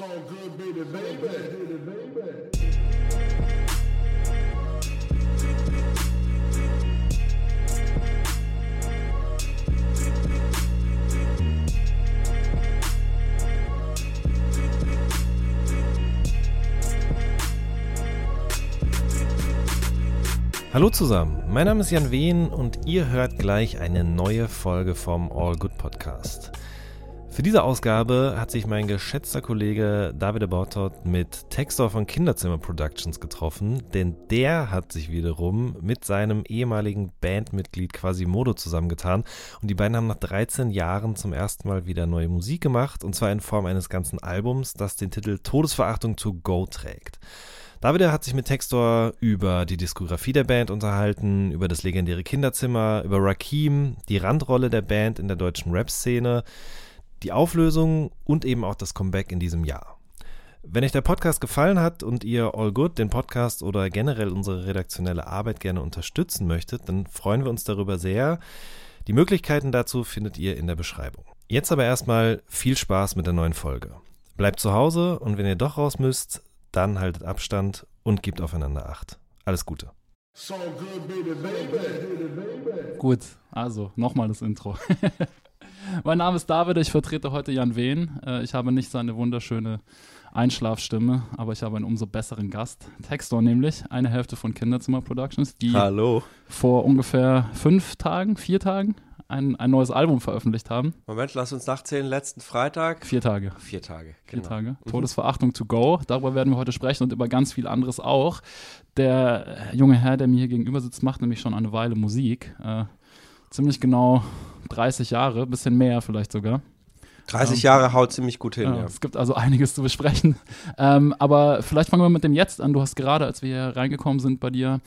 So good, baby, baby. Hallo zusammen, mein Name ist Jan Wehn und ihr hört gleich eine neue Folge vom All Good Podcast. Für diese Ausgabe hat sich mein geschätzter Kollege David Bautot mit Textor von Kinderzimmer Productions getroffen, denn der hat sich wiederum mit seinem ehemaligen Bandmitglied Quasimodo zusammengetan und die beiden haben nach 13 Jahren zum ersten Mal wieder neue Musik gemacht und zwar in Form eines ganzen Albums, das den Titel Todesverachtung to Go trägt. David hat sich mit Textor über die Diskografie der Band unterhalten, über das legendäre Kinderzimmer, über Rakim, die Randrolle der Band in der deutschen Rap-Szene, die Auflösung und eben auch das Comeback in diesem Jahr. Wenn euch der Podcast gefallen hat und ihr All Good, den Podcast oder generell unsere redaktionelle Arbeit gerne unterstützen möchtet, dann freuen wir uns darüber sehr. Die Möglichkeiten dazu findet ihr in der Beschreibung. Jetzt aber erstmal viel Spaß mit der neuen Folge. Bleibt zu Hause und wenn ihr doch raus müsst, dann haltet Abstand und gebt aufeinander Acht. Alles Gute. So good, baby, baby. Gut, also nochmal das Intro. mein Name ist David, ich vertrete heute Jan Wehn. Äh, Ich habe nicht seine wunderschöne Einschlafstimme, aber ich habe einen umso besseren Gast. Textor nämlich, eine Hälfte von Kinderzimmer Productions, die Hallo. vor ungefähr fünf Tagen, vier Tagen ein, ein neues Album veröffentlicht haben. Moment, lass uns nachzählen. Letzten Freitag. Vier Tage. Vier Tage. Vier Genau. Tage. Todesverachtung to go. Darüber werden wir heute sprechen und über ganz viel anderes auch. Der äh, junge Herr, der mir hier gegenüber sitzt, macht nämlich schon eine Weile Musik. Äh, ziemlich genau 30 Jahre, bisschen mehr vielleicht sogar. 30 Ähm, Jahre haut ziemlich gut hin, Ja, ja. Es gibt also einiges zu besprechen. Ähm, aber vielleicht fangen wir mit dem Jetzt an. Du hast gerade, als wir hier reingekommen sind bei dir,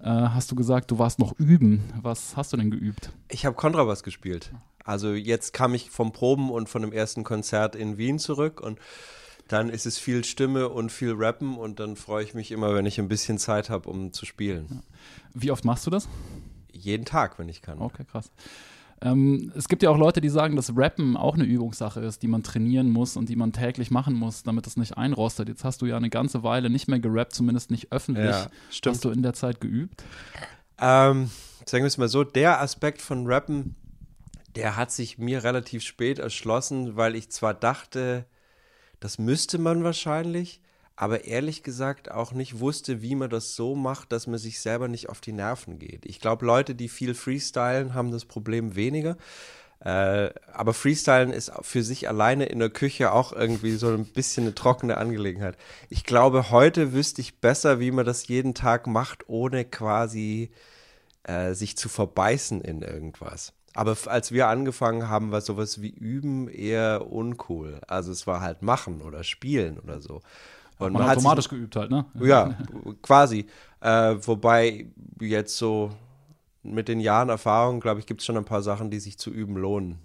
äh, hast du gesagt, du warst noch üben. Was hast du denn geübt? Ich habe Kontrabass gespielt. Also jetzt kam ich vom Proben und von dem ersten Konzert in Wien zurück und dann ist es viel Stimme und viel Rappen und dann freue ich mich immer, wenn ich ein bisschen Zeit habe, um zu spielen. Wie oft machst du das? Jeden Tag, wenn ich kann. Okay, krass. Ähm, es gibt ja auch Leute, die sagen, dass Rappen auch eine Übungssache ist, die man trainieren muss und die man täglich machen muss, damit es nicht einrostet. Jetzt hast du ja eine ganze Weile nicht mehr gerappt, zumindest nicht öffentlich. Ja, stimmt. Hast du in der Zeit geübt? Ähm, sagen wir es mal so, der Aspekt von Rappen, der hat sich mir relativ spät erschlossen, weil ich zwar dachte, das müsste man wahrscheinlich, aber ehrlich gesagt auch nicht wusste, wie man das so macht, dass man sich selber nicht auf die Nerven geht. Ich glaube, Leute, die viel freestylen, haben das Problem weniger. Äh, aber Freestylen ist für sich alleine in der Küche auch irgendwie so ein bisschen eine trockene Angelegenheit. Ich glaube, heute wüsste ich besser, wie man das jeden Tag macht, ohne quasi äh, sich zu verbeißen in irgendwas. Aber als wir angefangen haben, war sowas wie Üben eher uncool. Also es war halt machen oder spielen oder so. Und Man, hat sich- automatisch geübt halt, ne? ja, quasi. Äh, wobei jetzt so mit den Jahren Erfahrung, glaube ich, gibt es schon ein paar Sachen, die sich zu üben lohnen.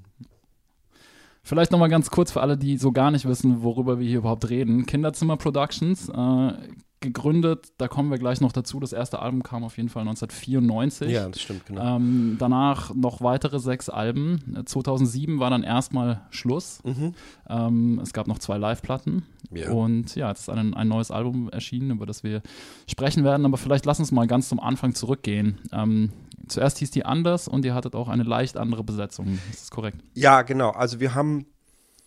Vielleicht nochmal ganz kurz für alle, die so gar nicht wissen, worüber wir hier überhaupt reden. Kinderzimmer Productions, äh, gegründet, da kommen wir gleich noch dazu. Das erste Album kam auf jeden Fall 1994. Ja, das stimmt, genau. Ähm, danach noch weitere sechs Alben. Äh, 2007 war dann erstmal Schluss. Mhm. Ähm, es gab noch zwei Live-Platten. Ja. Und ja, jetzt ist ein, ein neues Album erschienen, über das wir sprechen werden. Aber vielleicht lass uns mal ganz zum Anfang zurückgehen. Ähm, zuerst hieß die anders und ihr hattet auch eine leicht andere Besetzung. Ist das korrekt? Ja, genau. Also wir haben,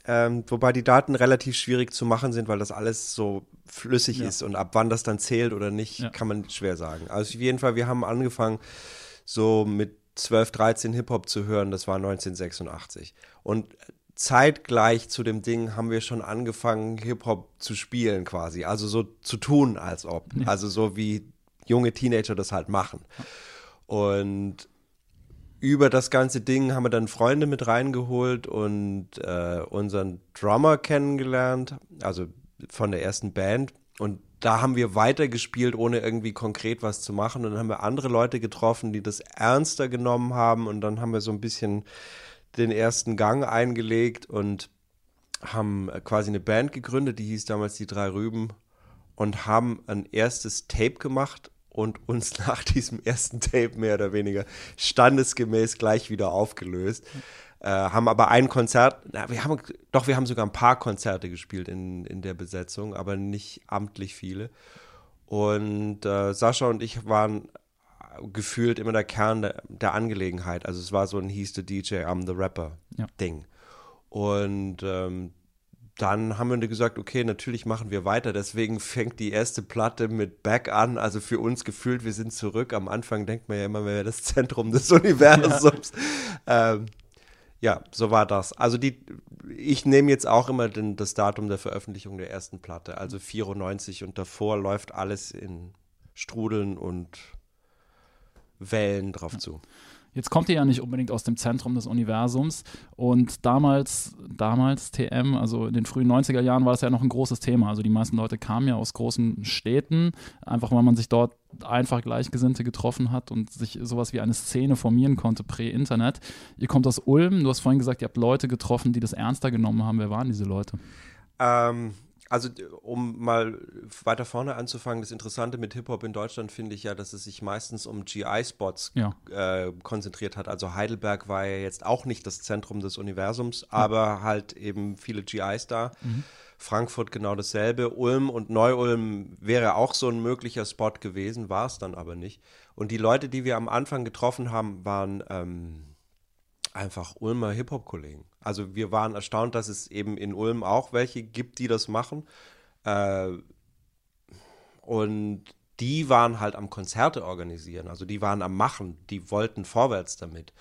ähm, wobei die Daten relativ schwierig zu machen sind, weil das alles so flüssig Ja. ist und ab wann das dann zählt oder nicht, Ja. kann man schwer sagen. Also auf jeden Fall, wir haben angefangen so mit 12, 13 Hip-Hop zu hören, das war 1986. Und zeitgleich zu dem Ding haben wir schon angefangen, Hip-Hop zu spielen quasi. Also so zu tun, als ob. Also so wie junge Teenager das halt machen. Und über das ganze Ding haben wir dann Freunde mit reingeholt und äh, unseren Drummer kennengelernt, also von der ersten Band. Und da haben wir weitergespielt, ohne irgendwie konkret was zu machen. Und dann haben wir andere Leute getroffen, die das ernster genommen haben. Und dann haben wir so ein bisschen den ersten Gang eingelegt und haben quasi eine Band gegründet, die hieß damals die Drei Rüben und haben ein erstes Tape gemacht und uns nach diesem ersten Tape mehr oder weniger standesgemäß gleich wieder aufgelöst. Äh, haben aber ein Konzert, na, wir haben, doch, wir haben sogar ein paar Konzerte gespielt in, in der Besetzung, aber nicht amtlich viele. Und äh, Sascha und ich waren gefühlt immer der Kern der, der Angelegenheit. Also es war so ein He's the DJ, I'm the Rapper Ja. Ding. Und ähm, dann haben wir gesagt, okay, natürlich machen wir weiter. Deswegen fängt die erste Platte mit Back an. Also für uns gefühlt, wir sind zurück. Am Anfang denkt man ja immer, wir wären das Zentrum des Universums. Ja. Ähm, ja, so war das. Also die, ich nehme jetzt auch immer den, das Datum der Veröffentlichung der ersten Platte. Also 94 und davor läuft alles in Strudeln und Wellen drauf zu. Jetzt kommt ihr ja nicht unbedingt aus dem Zentrum des Universums und damals, damals TM, also in den frühen 90er Jahren war das ja noch ein großes Thema. Also die meisten Leute kamen ja aus großen Städten, einfach weil man sich dort einfach Gleichgesinnte getroffen hat und sich sowas wie eine Szene formieren konnte, prä-Internet. Ihr kommt aus Ulm, du hast vorhin gesagt, ihr habt Leute getroffen, die das ernster genommen haben. Wer waren diese Leute? Ähm, also um mal weiter vorne anzufangen, das Interessante mit Hip-Hop in Deutschland finde ich ja, dass es sich meistens um GI-Spots Ja. äh, konzentriert hat. Also Heidelberg war ja jetzt auch nicht das Zentrum des Universums, aber halt eben viele GIs da. Frankfurt genau dasselbe. Ulm und Neu-Ulm wäre auch so ein möglicher Spot gewesen, war es dann aber nicht. Und die Leute, die wir am Anfang getroffen haben, waren ähm, einfach Ulmer Hip-Hop-Kollegen. Also wir waren erstaunt, dass es eben in Ulm auch welche gibt, die das machen. Äh, und die waren halt am Konzerte organisieren, also die waren am Machen, die wollten vorwärts damit.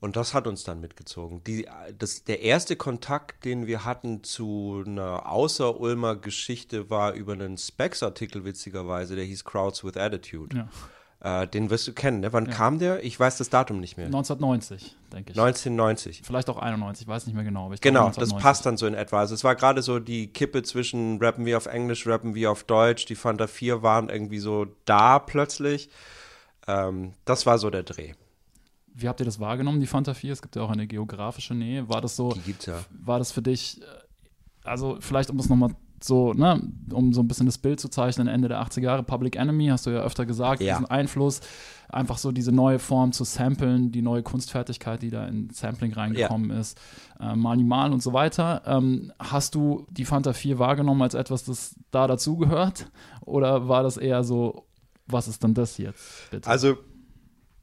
Und das hat uns dann mitgezogen. Die, das, der erste Kontakt, den wir hatten zu einer Außer-Ulmer Geschichte, war über einen Specs-Artikel, witzigerweise, der hieß Crowds with Attitude. Ja. Äh, den wirst du kennen, ne? Wann kam der? Ich weiß das Datum nicht mehr. 1990, denke ich. 1990. Vielleicht auch 91, ich weiß nicht mehr genau. Genau, das 1990. passt dann so in etwa. Also es war gerade so die Kippe zwischen rappen wir auf Englisch, rappen wir auf Deutsch. Die Fanta 4 waren irgendwie so da plötzlich. Ähm, das war so der Dreh. Wie habt ihr das wahrgenommen, die Fanta 4? Es gibt ja auch eine geografische Nähe. War das so, Die gibt's ja. war das für dich, äh, also vielleicht um es nochmal so, ne, um so ein bisschen das Bild zu zeichnen, Ende der 80er Jahre, Public Enemy, hast du ja öfter gesagt, Ja. diesen Einfluss, einfach so diese neue Form zu samplen, die neue Kunstfertigkeit, die da in Sampling reingekommen ist, äh, Minimal und so weiter. Ähm, hast du die Fanta 4 wahrgenommen als etwas, das da dazugehört? Oder war das eher so, was ist denn das jetzt? Bitte? Also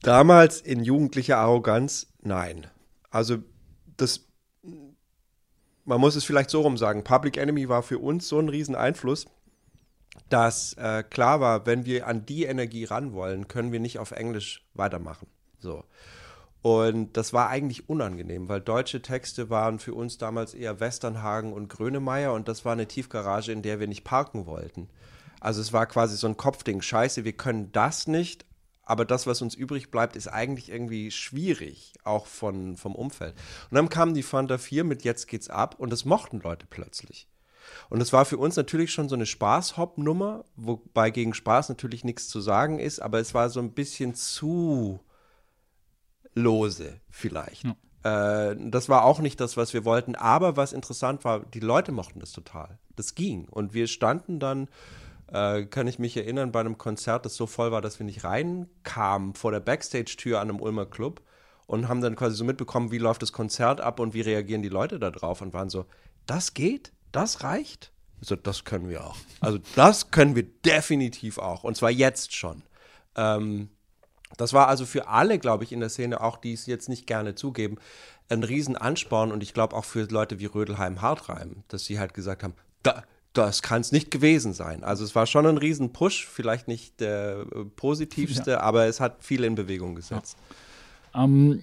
damals in jugendlicher Arroganz, nein. Also das, man muss es vielleicht so rum sagen, Public Enemy war für uns so ein Rieseneinfluss, dass äh, klar war, wenn wir an die Energie ran wollen, können wir nicht auf Englisch weitermachen. So. Und das war eigentlich unangenehm, weil deutsche Texte waren für uns damals eher Westernhagen und Grönemeyer und das war eine Tiefgarage, in der wir nicht parken wollten. Also es war quasi so ein Kopfding, scheiße, wir können das nicht, aber das, was uns übrig bleibt, ist eigentlich irgendwie schwierig, auch von, vom Umfeld. Und dann kam die Fanta 4 mit Jetzt geht's ab und das mochten Leute plötzlich. Und es war für uns natürlich schon so eine Spaß-Hop-Nummer, wobei gegen Spaß natürlich nichts zu sagen ist, aber es war so ein bisschen zu lose vielleicht. Äh, das war auch nicht das, was wir wollten, aber was interessant war, die Leute mochten das total. Das ging. Und wir standen dann, äh, kann ich mich erinnern, bei einem Konzert, das so voll war, dass wir nicht reinkamen vor der Backstage-Tür an einem Ulmer Club und haben dann quasi so mitbekommen, wie läuft das Konzert ab und wie reagieren die Leute da drauf und waren so, das geht? Das reicht? Ich So, das können wir auch. Also das können wir definitiv auch. Und zwar jetzt schon. Ähm, das war also für alle, glaube ich, in der Szene, auch die es jetzt nicht gerne zugeben, ein Riesenansporn und ich glaube auch für Leute wie Rödelheim Hartreim, dass sie halt gesagt haben, da, das kann es nicht gewesen sein. Also es war schon ein Riesen-Push, vielleicht nicht der äh, positivste, aber es hat viel in Bewegung gesetzt. Ähm,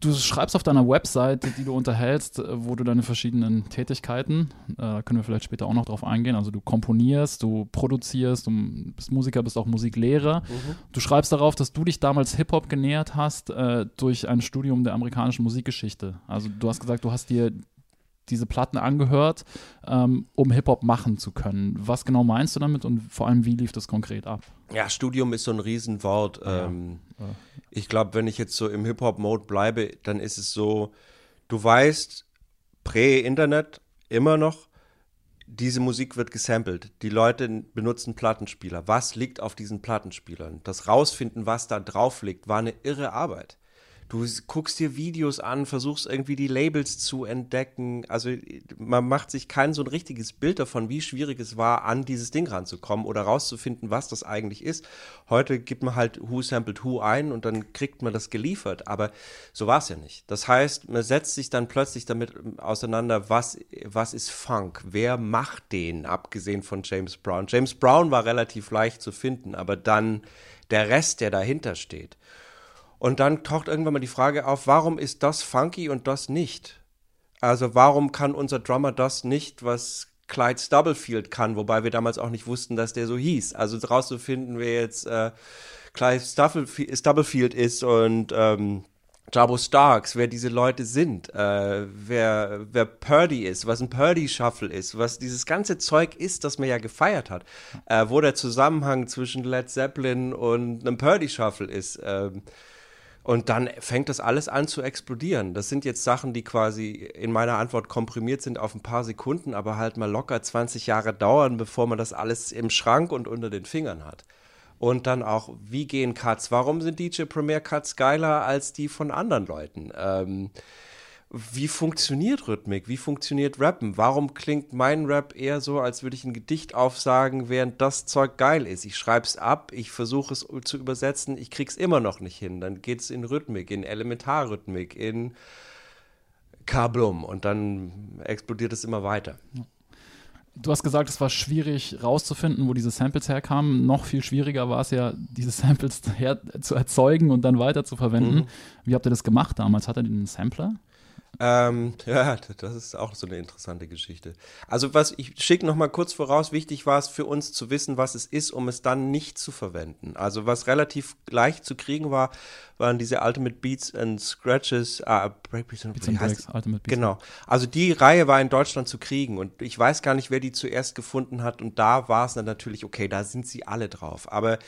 du schreibst auf deiner Website, die du unterhältst, äh, wo du deine verschiedenen Tätigkeiten, äh, da können wir vielleicht später auch noch drauf eingehen, also du komponierst, du produzierst, du bist Musiker, bist auch Musiklehrer. Du schreibst darauf, dass du dich damals Hip-Hop genähert hast äh, durch ein Studium der amerikanischen Musikgeschichte. Also du hast gesagt, du hast dir diese Platten angehört, ähm, um Hip-Hop machen zu können. Was genau meinst du damit und vor allem, wie lief das konkret ab? Ja, Studium ist so ein Riesenwort. Ähm, Ich glaube, wenn ich jetzt so im Hip-Hop-Mode bleibe, dann ist es so, du weißt, prä-Internet immer noch, diese Musik wird gesampelt. Die Leute benutzen Plattenspieler. Was liegt auf diesen Plattenspielern? Das rausfinden, was da drauf liegt, war eine irre Arbeit. Du guckst dir Videos an, versuchst irgendwie die Labels zu entdecken. Also man macht sich kein so ein richtiges Bild davon, wie schwierig es war, an dieses Ding ranzukommen oder rauszufinden, was das eigentlich ist. Heute gibt man halt Who Sampled Who ein und dann kriegt man das geliefert. Aber so war es ja nicht. Das heißt, man setzt sich dann plötzlich damit auseinander, was, was ist Funk? Wer macht den, abgesehen von James Brown? James Brown war relativ leicht zu finden, aber dann der Rest, der dahinter steht. Und dann taucht irgendwann mal die Frage auf, warum ist das funky und das nicht? Also warum kann unser Drummer das nicht, was Clyde Stubblefield kann, wobei wir damals auch nicht wussten, dass der so hieß. Also rauszufinden, wer jetzt äh, Clyde Stubblefield ist und ähm, Jabo Starks, wer diese Leute sind, äh, wer, wer Purdy ist, was ein Purdy-Shuffle ist, was dieses ganze Zeug ist, das man ja gefeiert hat, äh, wo der Zusammenhang zwischen Led Zeppelin und einem Purdy-Shuffle ist. Ähm, und dann fängt das alles an zu explodieren. Das sind jetzt Sachen, die quasi in meiner Antwort komprimiert sind auf ein paar Sekunden, aber halt mal locker 20 Jahre dauern, bevor man das alles im Schrank und unter den Fingern hat. Und dann auch, wie gehen Cuts? Warum sind DJ Premier Cuts geiler als die von anderen Leuten? Ähm, wie funktioniert Rhythmik? Wie funktioniert Rappen? Warum klingt mein Rap eher so, als würde ich ein Gedicht aufsagen, während das Zeug geil ist? Ich schreibe es ab, ich versuche es zu übersetzen, ich krieg's immer noch nicht hin. Dann geht es in Rhythmik, in Elementarrhythmik, in Kablum und dann explodiert es immer weiter. Du hast gesagt, es war schwierig rauszufinden, wo diese Samples herkamen. Noch viel schwieriger war es ja, diese Samples her zu erzeugen und dann weiter zu verwenden. Mhm. Wie habt ihr das gemacht damals? Hat er den Sampler? Ähm, ja, das ist auch so eine interessante Geschichte. Also was ich schicke noch mal kurz voraus, wichtig war es für uns zu wissen, was es ist, um es dann nicht zu verwenden. Also was relativ leicht zu kriegen war, waren diese Ultimate Beats and Scratches, ah, Breakbeats and, Beats and Breaks, Ultimate Beats. Genau. Also die Reihe war in Deutschland zu kriegen und ich weiß gar nicht, wer die zuerst gefunden hat und da war es dann natürlich, okay, da sind sie alle drauf. Aber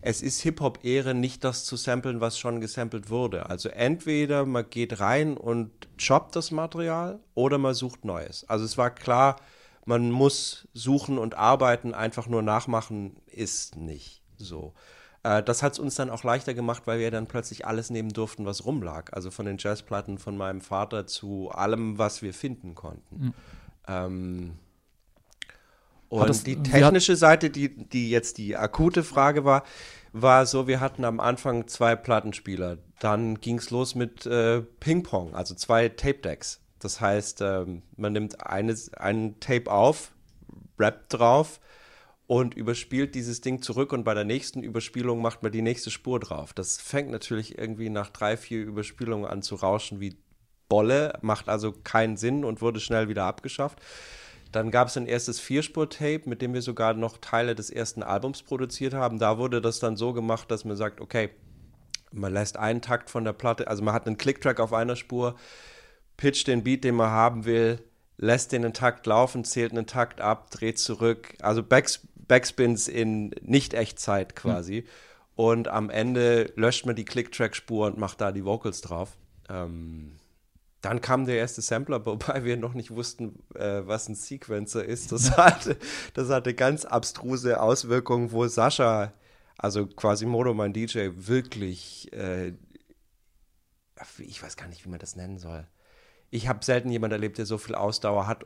es ist Hip-Hop-Ehre, nicht das zu samplen, was schon gesampelt wurde. Also entweder man geht rein und choppt das Material oder man sucht Neues. Also es war klar, man muss suchen und arbeiten, einfach nur nachmachen ist nicht so. Äh, das hat es uns dann auch leichter gemacht, weil wir dann plötzlich alles nehmen durften, was rumlag. Also von den Jazzplatten von meinem Vater zu allem, was wir finden konnten. Mhm. Ähm, und das, die technische Seite, die, die jetzt die akute Frage war, war so, wir hatten am Anfang zwei Plattenspieler. Dann ging es los mit äh, Ping-Pong, also zwei Tape-Decks. Das heißt, ähm, man nimmt eine, einen Tape auf, rappt drauf und überspielt dieses Ding zurück und bei der nächsten Überspielung macht man die nächste Spur drauf. Das fängt natürlich irgendwie nach drei, vier Überspielungen an zu rauschen wie Bolle, macht also keinen Sinn und wurde schnell wieder abgeschafft. Dann gab es ein erstes Vierspur-Tape, mit dem wir sogar noch Teile des ersten Albums produziert haben. Da wurde das dann so gemacht, dass man sagt, okay, man lässt einen Takt von der Platte, also man hat einen Clicktrack auf einer Spur, pitcht den Beat, den man haben will, lässt den einen Takt laufen, zählt einen Takt ab, dreht zurück. Also Backs Backspins in Nicht-Echtzeit quasi. Mhm. Und am Ende löscht man die Click-Track-Spur und macht da die Vocals drauf. Ähm, dann kam der erste Sampler, wobei wir noch nicht wussten, äh, was ein Sequencer ist. Das hatte, das hatte ganz abstruse Auswirkungen, wo Sascha, also quasi Modo, mein DJ, wirklich, äh, ich weiß gar nicht, wie man das nennen soll. Ich habe selten jemanden erlebt, der so viel Ausdauer hat,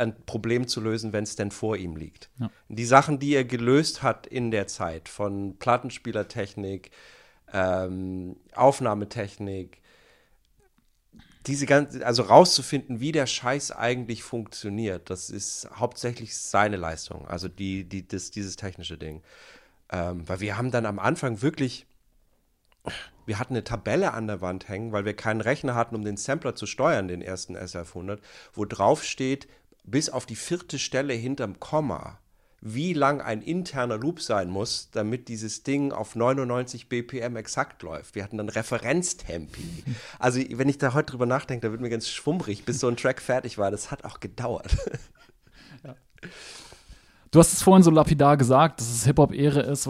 ein Problem zu lösen, wenn es denn vor ihm liegt. Ja. Die Sachen, die er gelöst hat in der Zeit, von Plattenspielertechnik, ähm, Aufnahmetechnik, diese ganze, also rauszufinden, wie der Scheiß eigentlich funktioniert, das ist hauptsächlich seine Leistung, also die, die, das, dieses technische Ding. Ähm, weil wir haben dann am Anfang wirklich, wir hatten eine Tabelle an der Wand hängen, weil wir keinen Rechner hatten, um den Sampler zu steuern, den ersten SF100, wo drauf steht, bis auf die vierte Stelle hinterm Komma, wie lang ein interner Loop sein muss, damit dieses Ding auf 99 BPM exakt läuft. Wir hatten dann Referenztempi. Also, wenn ich da heute drüber nachdenke, da wird mir ganz schwummrig, bis so ein Track fertig war. Das hat auch gedauert. Ja. Du hast es vorhin so lapidar gesagt, dass es Hip-Hop-Ehre ist,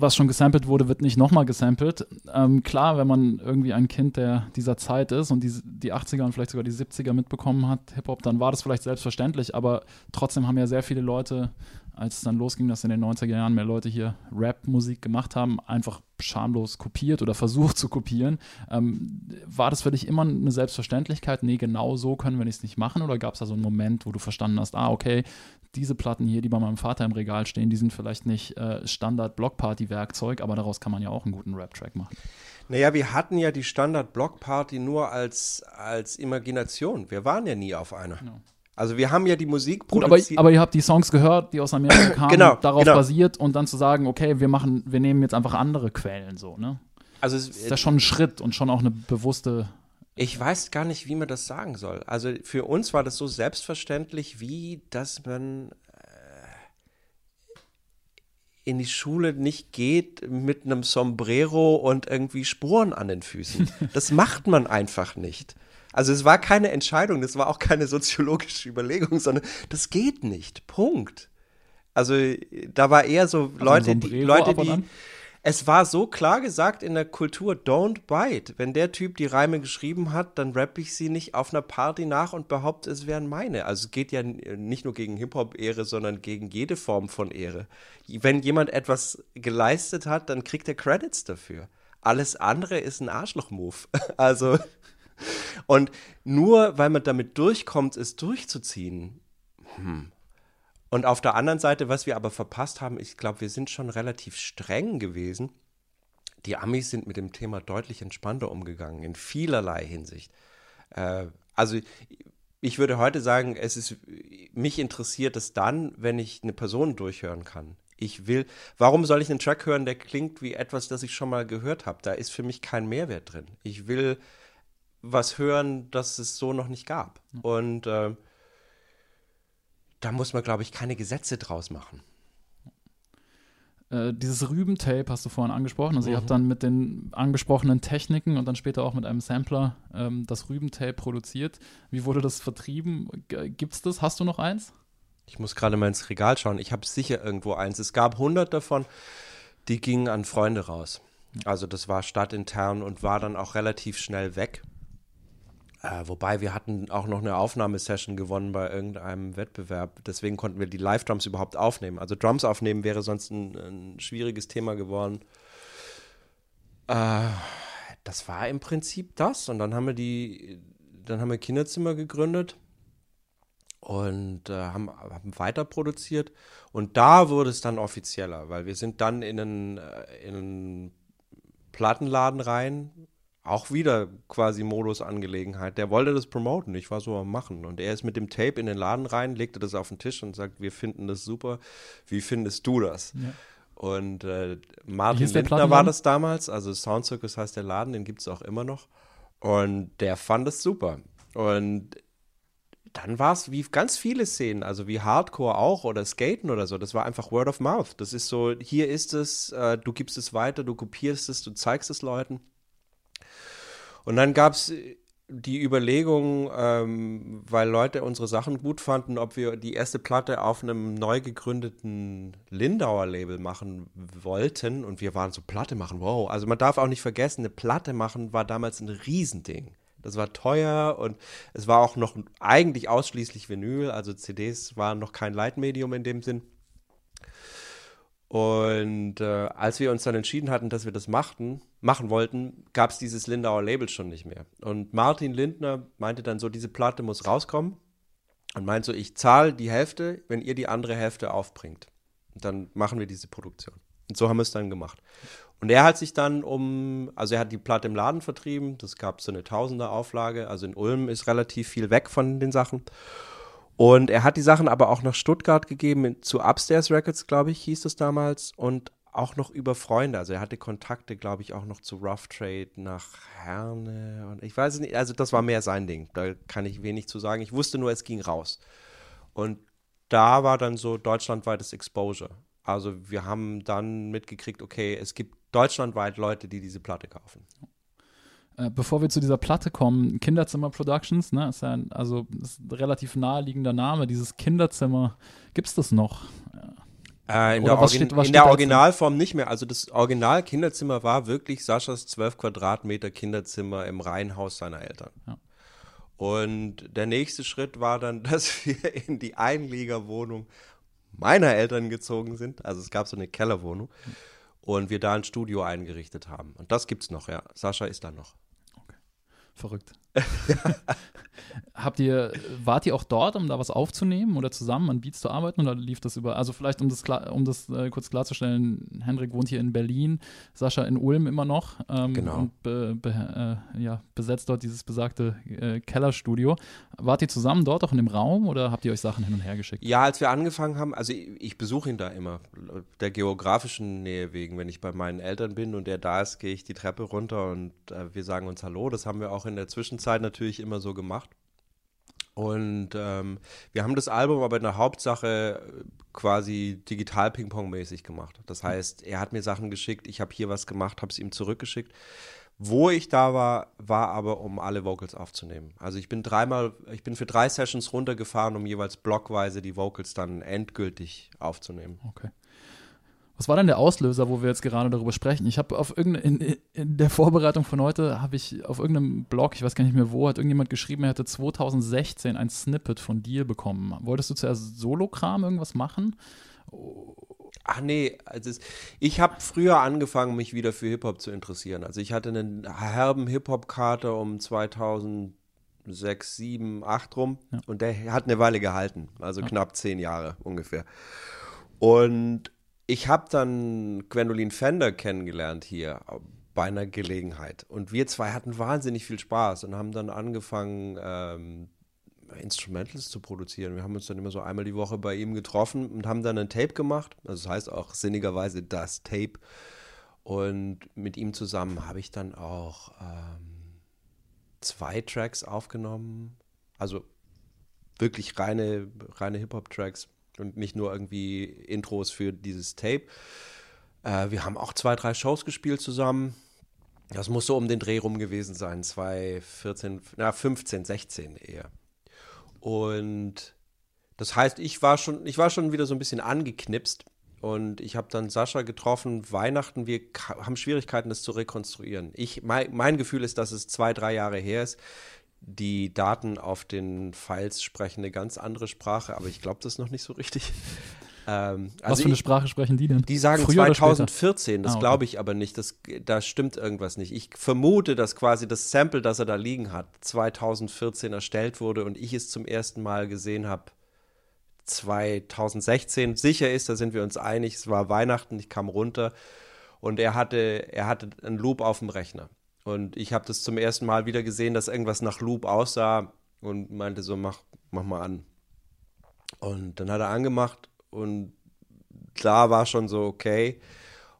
was schon gesampelt wurde, wird nicht nochmal gesampelt. Ähm, klar, wenn man irgendwie ein Kind der dieser Zeit ist und die, die 80er und vielleicht sogar die 70er mitbekommen hat, Hip-Hop, dann war das vielleicht selbstverständlich, aber trotzdem haben ja sehr viele Leute, als es dann losging, dass in den 90er Jahren mehr Leute hier Rap-Musik gemacht haben, einfach schamlos kopiert oder versucht zu kopieren. Ähm, war das für dich immer eine Selbstverständlichkeit? Nee, genau so können wir es nicht machen? Oder gab es da so einen Moment, wo du verstanden hast, ah, okay, diese Platten hier, die bei meinem Vater im Regal stehen, die sind vielleicht nicht äh, Standard-Blockparty-Werkzeug, aber daraus kann man ja auch einen guten Rap-Track machen. Naja, wir hatten ja die Standard-Block-Party nur als, als Imagination. Wir waren ja nie auf einer. Ja. Also wir haben ja die Musik Gut, aber, produziert. aber ihr habt die Songs gehört, die aus Amerika kamen, Genau, darauf genau. basiert und dann zu sagen, okay, wir machen, wir nehmen jetzt einfach andere Quellen so, ne? also Das ist es, ja schon ein Schritt und schon auch eine bewusste. ich weiß gar nicht, wie man das sagen soll. Also für uns war das so selbstverständlich, wie dass man äh, in die Schule nicht geht mit einem Sombrero und irgendwie Spuren an den Füßen. Das macht man einfach nicht. Also es war keine Entscheidung, das war auch keine soziologische Überlegung, sondern das geht nicht. Punkt. Also da war eher so Leute, die, Leute, die es war so klar gesagt in der Kultur, don't bite. Wenn der Typ die Reime geschrieben hat, dann rappe ich sie nicht auf einer Party nach und behaupte, es wären meine. Also es geht ja nicht nur gegen Hip-Hop-Ehre, sondern gegen jede Form von Ehre. Wenn jemand etwas geleistet hat, dann kriegt er Credits dafür. Alles andere ist ein Arschloch-Move. Also, und nur weil man damit durchkommt, es durchzuziehen, und auf der anderen Seite, was wir aber verpasst haben, ich glaube, wir sind schon relativ streng gewesen. Die Amis sind mit dem Thema deutlich entspannter umgegangen, in vielerlei Hinsicht. Äh, also ich würde heute sagen, es ist, mich interessiert es dann, wenn ich eine Person durchhören kann. Ich will, warum soll ich einen Track hören, der klingt wie etwas, das ich schon mal gehört habe? Da ist für mich kein Mehrwert drin. Ich will was hören, das es so noch nicht gab. Und äh, da muss man, glaube ich, keine Gesetze draus machen. Äh, dieses Rübentape hast du vorhin angesprochen. Also ihr Mhm. habt dann mit den angesprochenen Techniken und dann später auch mit einem Sampler ähm, das Rübentape produziert. Wie wurde das vertrieben? G gibt's das? Hast du noch eins? Ich muss gerade mal ins Regal schauen. Ich habe sicher irgendwo eins. Es gab 100 davon, die gingen an Freunde raus. Also das war stadtintern und war dann auch relativ schnell weg. Äh, wobei wir hatten auch noch eine Aufnahmesession gewonnen bei irgendeinem Wettbewerb. Deswegen konnten wir die Live-Drums überhaupt aufnehmen. Also Drums aufnehmen wäre sonst ein, ein schwieriges Thema geworden. Äh, das war im Prinzip das. Und dann haben wir die, dann haben wir Kinderzimmer gegründet und äh, haben, haben weiter produziert. Und da wurde es dann offizieller, weil wir sind dann in einen, äh, in einen Plattenladen rein. Auch wieder quasi Modus-Angelegenheit. Der wollte das promoten. Ich war so am Machen. Und er ist mit dem Tape in den Laden rein, legte das auf den Tisch und sagt: Wir finden das super. Wie findest du das? Ja. Und äh, Martin Lindner war das damals. Also Sound Circus heißt der Laden, den gibt es auch immer noch. Und der fand es super. Und dann war es wie ganz viele Szenen, also wie Hardcore auch oder Skaten oder so. Das war einfach Word of Mouth. Das ist so, hier ist es, äh, du gibst es weiter, du kopierst es, du zeigst es Leuten. Und dann gab es die Überlegung, ähm, weil Leute unsere Sachen gut fanden, ob wir die erste Platte auf einem neu gegründeten Lindauer Label machen wollten. Und wir waren so Platte machen, wow. Also man darf auch nicht vergessen, eine Platte machen war damals ein Riesending. Das war teuer und es war auch noch eigentlich ausschließlich Vinyl, also CDs waren noch kein Leitmedium in dem Sinn. Und äh, als wir uns dann entschieden hatten, dass wir das machten, machen wollten, gab es dieses Lindauer Label schon nicht mehr. Und Martin Lindner meinte dann so, diese Platte muss rauskommen und meint so, ich zahle die Hälfte, wenn ihr die andere Hälfte aufbringt. Und dann machen wir diese Produktion. Und so haben wir es dann gemacht. Und er hat sich dann um, also er hat die Platte im Laden vertrieben, das gab so eine Tausender-Auflage, also in Ulm ist relativ viel weg von den Sachen. Und er hat die Sachen aber auch nach Stuttgart gegeben, zu Upstairs Records, glaube ich, hieß es damals. Und auch noch über Freunde. Also er hatte Kontakte, glaube ich, auch noch zu Rough Trade nach Herne. Und ich weiß nicht, also das war mehr sein Ding. Da kann ich wenig zu sagen. Ich wusste nur, es ging raus. Und da war dann so deutschlandweites Exposure. Also wir haben dann mitgekriegt, okay, es gibt deutschlandweit Leute, die diese Platte kaufen. Äh, bevor wir zu dieser Platte kommen, Kinderzimmer Productions, ne, ist ja ein, also ist ein relativ naheliegender Name. Dieses Kinderzimmer, gibt es das noch? Äh, in der, steht- in der Originalform nicht mehr. Also das Original-Kinderzimmer war wirklich Saschas 12 Quadratmeter Kinderzimmer im Reihenhaus seiner Eltern. Ja. Und der nächste Schritt war dann, dass wir in die Einliegerwohnung meiner Eltern gezogen sind. Also es gab so eine Kellerwohnung. Und wir da ein Studio eingerichtet haben. Und das gibt's noch, ja. Sascha ist da noch. Verrückt. Habt ihr, wart ihr auch dort, um da was aufzunehmen oder zusammen an Beats zu arbeiten oder lief das über, also vielleicht um das, klar, um das äh, kurz klarzustellen, Henrik wohnt hier in Berlin, Sascha in Ulm immer noch ähm, Genau. und be, be, äh, ja, besetzt dort dieses besagte äh, Kellerstudio. Wart ihr zusammen dort auch in dem Raum oder habt ihr euch Sachen hin und her geschickt? Ja, als wir angefangen haben, also ich, ich besuche ihn da immer, der geografischen Nähe wegen. Wenn ich bei meinen Eltern bin und er da ist, gehe ich die Treppe runter und äh, wir sagen uns Hallo. Das haben wir auch in der Zwischenzeit natürlich immer so gemacht. Und ähm, wir haben das Album aber in der Hauptsache äh, quasi digital Ping-Pong-mäßig gemacht. Das heißt, er hat mir Sachen geschickt, ich habe hier was gemacht, habe es ihm zurückgeschickt. Wo ich da war, war aber, um alle Vocals aufzunehmen. Also ich bin dreimal, ich bin für drei Sessions runtergefahren, um jeweils blockweise die Vocals dann endgültig aufzunehmen. Okay. Was war denn der Auslöser, wo wir jetzt gerade darüber sprechen? Ich habe auf irgendeine, in, in der Vorbereitung von heute, habe ich auf irgendeinem Blog, ich weiß gar nicht mehr wo, hat irgendjemand geschrieben, er hätte 2016 ein Snippet von dir bekommen. Wolltest du zuerst Solokram irgendwas machen? Ach nee, also ich habe früher angefangen, mich wieder für Hip-Hop zu interessieren. Also ich hatte einen herben Hip-Hop-Kater um 2006, 7, 8 rum Ja. und der hat eine Weile gehalten, also knapp zehn Jahre ungefähr. Und ich habe dann Gwendolyn Fender kennengelernt hier bei einer Gelegenheit. Und wir zwei hatten wahnsinnig viel Spaß und haben dann angefangen, ähm, Instrumentals zu produzieren. Wir haben uns dann immer so einmal die Woche bei ihm getroffen und haben dann ein Tape gemacht. Also das heißt auch sinnigerweise das Tape. Und mit ihm zusammen habe ich dann auch ähm, zwei Tracks aufgenommen. Also wirklich reine, reine Hip-Hop-Tracks und nicht nur irgendwie Intros für dieses Tape. Äh, wir haben auch zwei, drei Shows gespielt zusammen. Das muss so um den Dreh rum gewesen sein. 2014, na 15, 16 eher. Und das heißt, ich war schon, ich war schon wieder so ein bisschen angeknipst und ich habe dann Sascha getroffen, Weihnachten, wir haben Schwierigkeiten, das zu rekonstruieren. Ich, mein, mein Gefühl ist, dass es zwei, drei Jahre her ist. Die Daten auf den Files sprechen eine ganz andere Sprache, aber ich glaube das noch nicht so richtig. Ähm, Was also für eine ich- Sprache sprechen die denn? die sagen Früher oder später? 2014, das Ah, okay. glaube ich aber nicht. Das, da stimmt irgendwas nicht. Ich vermute, dass quasi das Sample, das er da liegen hat, 2014 erstellt wurde und ich es zum ersten Mal gesehen habe 2016. Sicher ist, da sind wir uns einig, es war Weihnachten, ich kam runter und er hatte, er hatte einen Loop auf dem Rechner. Und ich habe das zum ersten Mal wieder gesehen, dass irgendwas nach Loop aussah und meinte so, mach, mach mal an. Und dann hat er angemacht und da war schon so, okay.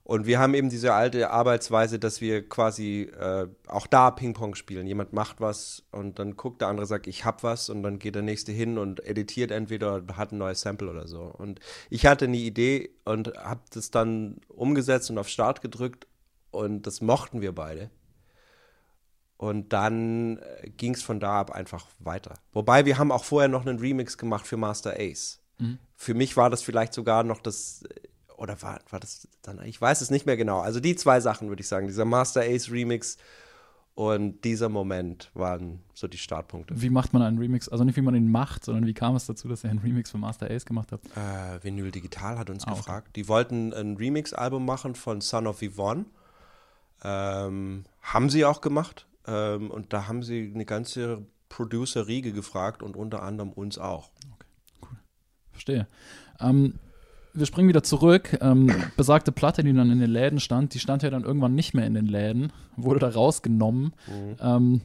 Und wir haben eben diese alte Arbeitsweise, dass wir quasi äh, auch da Ping-Pong spielen. Jemand macht was und dann guckt der andere, sagt, ich hab was und dann geht der nächste hin und editiert entweder hat ein neues Sample oder so. Und ich hatte eine Idee und habe das dann umgesetzt und auf Start gedrückt und das mochten wir beide. Und dann ging es von da ab einfach weiter. Wobei wir haben auch vorher noch einen Remix gemacht für Master Ace. Für mich war das vielleicht sogar noch das, oder war, war das dann, ich weiß es nicht mehr genau. Also die zwei Sachen würde ich sagen, dieser Master Ace Remix und dieser Moment waren so die Startpunkte. Wie macht man einen Remix? Also nicht wie man ihn macht, sondern wie kam es dazu, dass ihr einen Remix für Master Ace gemacht habt? Äh, Vinyl Digital hat uns Ah, okay. gefragt. Die wollten ein Remix-Album machen von Son of Yvonne. Ähm, haben sie auch gemacht. Ähm, und da haben sie eine ganze Producer-Riege gefragt und unter anderem uns auch. Verstehe. Ähm, wir springen wieder zurück. Ähm, besagte Platte, die dann in den Läden stand, die stand ja dann irgendwann nicht mehr in den Läden, wurde da rausgenommen, ähm,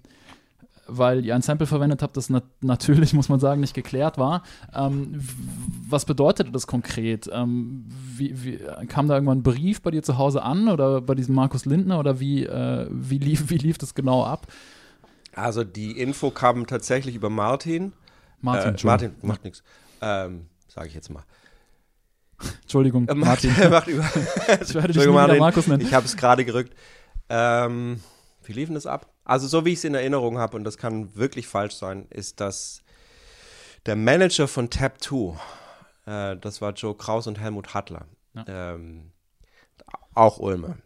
weil ihr ein Sample verwendet habt, das nat natürlich, muss man sagen, nicht geklärt war. Ähm, was bedeutete das konkret? Ähm, wie, wie, kam da irgendwann ein Brief bei dir zu Hause an oder bei diesem Markus Lindner oder wie, äh, wie, lief, wie lief das genau ab? Also die Info kam tatsächlich über Martin. Martin, äh. Martin macht nichts. Ähm, Sage ich jetzt mal. Entschuldigung, Äh, Martin. macht über. Ich werde dich Martin. Markus nennen. Ich habe es gerade gerückt. Ähm, wie lief denn das ab? Also so wie ich es in Erinnerung habe, und das kann wirklich falsch sein, ist, dass der Manager von Tab 2, äh, das war Joe Kraus und Helmut Hattler, Ja. ähm, auch Ulmer,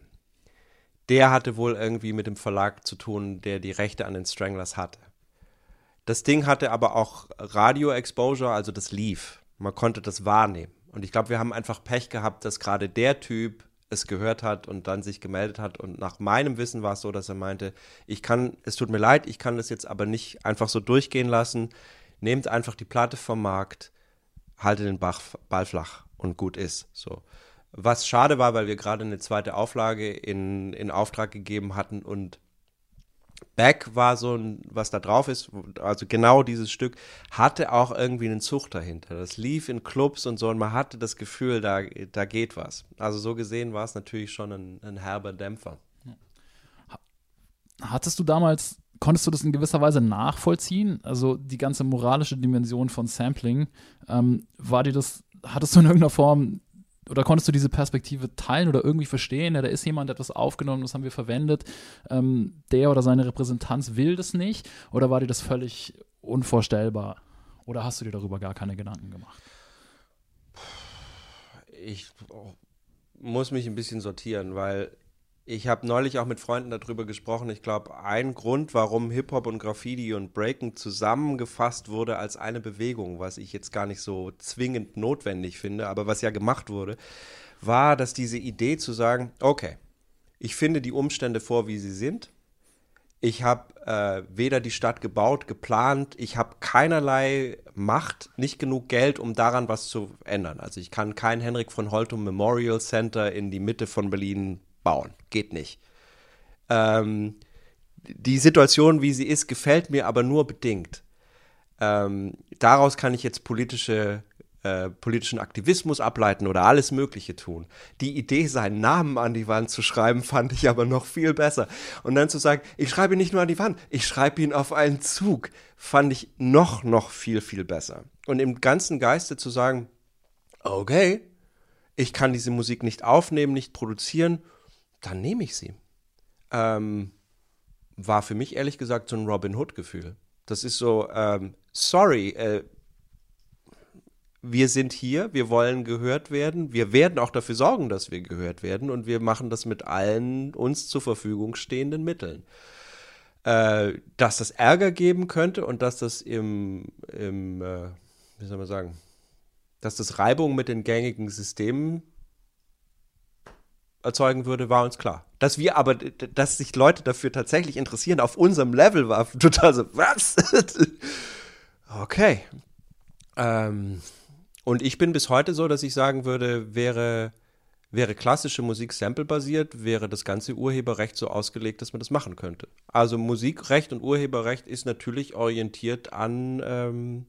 der hatte wohl irgendwie mit dem Verlag zu tun, der die Rechte an den Stranglers hatte. Das Ding hatte aber auch Radio-Exposure, also das lief. Man konnte das wahrnehmen. Und ich glaube, wir haben einfach Pech gehabt, dass gerade der Typ es gehört hat und dann sich gemeldet hat. Und nach meinem Wissen war es so, dass er meinte, ich kann, es tut mir leid, ich kann das jetzt aber nicht einfach so durchgehen lassen. Nehmt einfach die Platte vom Markt, haltet den Bach, Ball flach und gut ist. So. Was schade war, weil wir gerade eine zweite Auflage in, in Auftrag gegeben hatten und Back war so ein, was da drauf ist, also genau dieses Stück, hatte auch irgendwie einen Zug dahinter. Das lief in Clubs und so und man hatte das Gefühl, da, da geht was. Also so gesehen war es natürlich schon ein, ein herber Dämpfer. Hattest du damals, konntest du das in gewisser Weise nachvollziehen? Also die ganze moralische Dimension von Sampling, ähm, war dir das, hattest du in irgendeiner Form oder konntest du diese Perspektive teilen oder irgendwie verstehen? Ja, da ist jemand, etwas aufgenommen, das haben wir verwendet. Ähm, der oder seine Repräsentanz will das nicht? Oder war dir das völlig unvorstellbar? Oder hast du dir darüber gar keine Gedanken gemacht? Ich muss mich ein bisschen sortieren, weil ich habe neulich auch mit Freunden darüber gesprochen. Ich glaube, ein Grund, warum Hip-Hop und Graffiti und Breaken zusammengefasst wurde als eine Bewegung, was ich jetzt gar nicht so zwingend notwendig finde, aber was ja gemacht wurde, war, dass diese Idee zu sagen, okay, ich finde die Umstände vor, wie sie sind. Ich habe äh, weder die Stadt gebaut, geplant, ich habe keinerlei Macht, nicht genug Geld, um daran was zu ändern. Also ich kann kein Henrik von Holtum Memorial Center in die Mitte von Berlin bauen. Geht nicht. Ähm, die Situation, wie sie ist, gefällt mir aber nur bedingt. Ähm, daraus kann ich jetzt politische, äh, politischen Aktivismus ableiten oder alles Mögliche tun. Die Idee, seinen Namen an die Wand zu schreiben, fand ich aber noch viel besser. Und dann zu sagen, ich schreibe ihn nicht nur an die Wand, ich schreibe ihn auf einen Zug, fand ich noch, noch viel, viel besser. Und im ganzen Geiste zu sagen, okay, ich kann diese Musik nicht aufnehmen, nicht produzieren, dann nehme ich sie. Ähm, war für mich ehrlich gesagt so ein Robin Hood-Gefühl. Das ist so, ähm, sorry, äh, wir sind hier, wir wollen gehört werden, wir werden auch dafür sorgen, dass wir gehört werden und wir machen das mit allen uns zur Verfügung stehenden Mitteln. Äh, dass das Ärger geben könnte und dass das im, im äh, wie soll man sagen, dass das Reibung mit den gängigen Systemen erzeugen würde, war uns klar. Dass wir aber, dass sich Leute dafür tatsächlich interessieren, auf unserem Level war total so, was? okay. Ähm, und ich bin bis heute so, dass ich sagen würde, wäre, wäre klassische Musik samplebasiert, wäre das ganze Urheberrecht so ausgelegt, dass man das machen könnte. Also Musikrecht und Urheberrecht ist natürlich orientiert an ähm,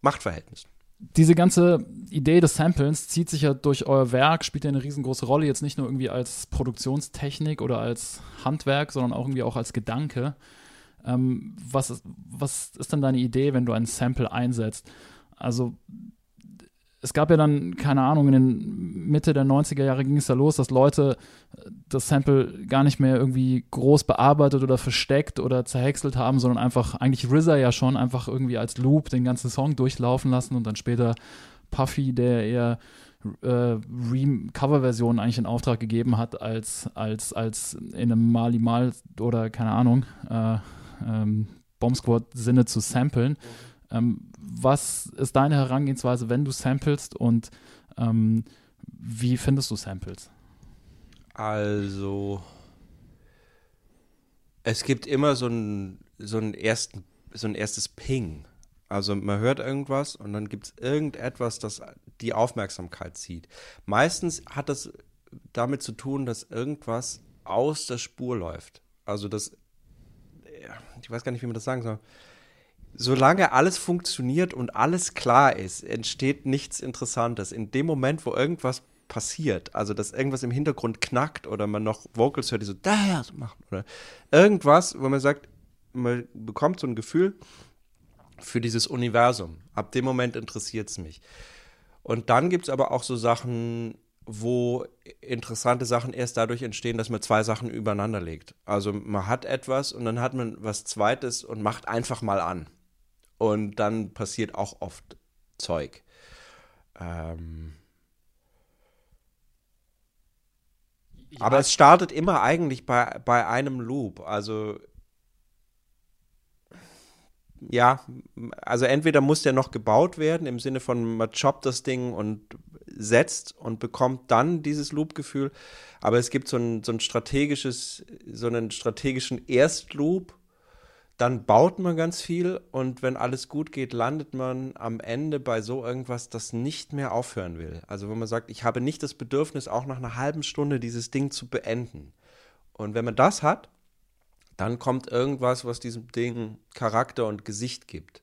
Machtverhältnissen diese ganze Idee des Samplens zieht sich ja durch euer Werk, spielt ja eine riesengroße Rolle, jetzt nicht nur irgendwie als Produktionstechnik oder als Handwerk, sondern auch irgendwie auch als Gedanke. Ähm, was, ist, was ist denn deine Idee, wenn du ein Sample einsetzt? Also es gab ja dann, keine Ahnung, in den Mitte der 90er Jahre ging es da los, dass Leute äh, das Sample gar nicht mehr irgendwie groß bearbeitet oder versteckt oder zerhäckselt haben, sondern einfach, eigentlich RZA ja schon, einfach irgendwie als Loop den ganzen Song durchlaufen lassen und dann später Puffy, der eher äh, Coverversion eigentlich in Auftrag gegeben hat, als, als, als in einem Mali Mal oder keine Ahnung, äh, ähm, Bomb Squad-Sinne zu samplen. Ähm, was ist deine Herangehensweise, wenn du samplest und ähm, wie findest du Samples? Also, es gibt immer so ein, so ein, ersten, so ein erstes Ping. Also man hört irgendwas und dann gibt es irgendetwas, das die Aufmerksamkeit zieht. Meistens hat das damit zu tun, dass irgendwas aus der Spur läuft. Also das, ich weiß gar nicht, wie man das sagen soll solange alles funktioniert und alles klar ist, entsteht nichts Interessantes. In dem Moment, wo irgendwas passiert, also dass irgendwas im Hintergrund knackt oder man noch Vocals hört, die so da so machen oder irgendwas, wo man sagt, man bekommt so ein Gefühl für dieses Universum. Ab dem Moment interessiert es mich. Und dann gibt es aber auch so Sachen, wo interessante Sachen erst dadurch entstehen, dass man zwei Sachen übereinander legt. Also man hat etwas und dann hat man was Zweites und macht einfach mal an. Und dann passiert auch oft Zeug. Ähm aber es startet immer eigentlich bei, bei einem Loop. Also ja, also entweder muss der noch gebaut werden, im Sinne von man choppt das Ding und setzt und bekommt dann dieses Loop-Gefühl. Aber es gibt so ein, so ein strategisches, so einen strategischen Erstloop, dann baut man ganz viel und wenn alles gut geht, landet man am Ende bei so irgendwas, das nicht mehr aufhören will. Also wenn man sagt, ich habe nicht das Bedürfnis, auch nach einer halben Stunde dieses Ding zu beenden. Und wenn man das hat, dann kommt irgendwas, was diesem Ding Charakter und Gesicht gibt.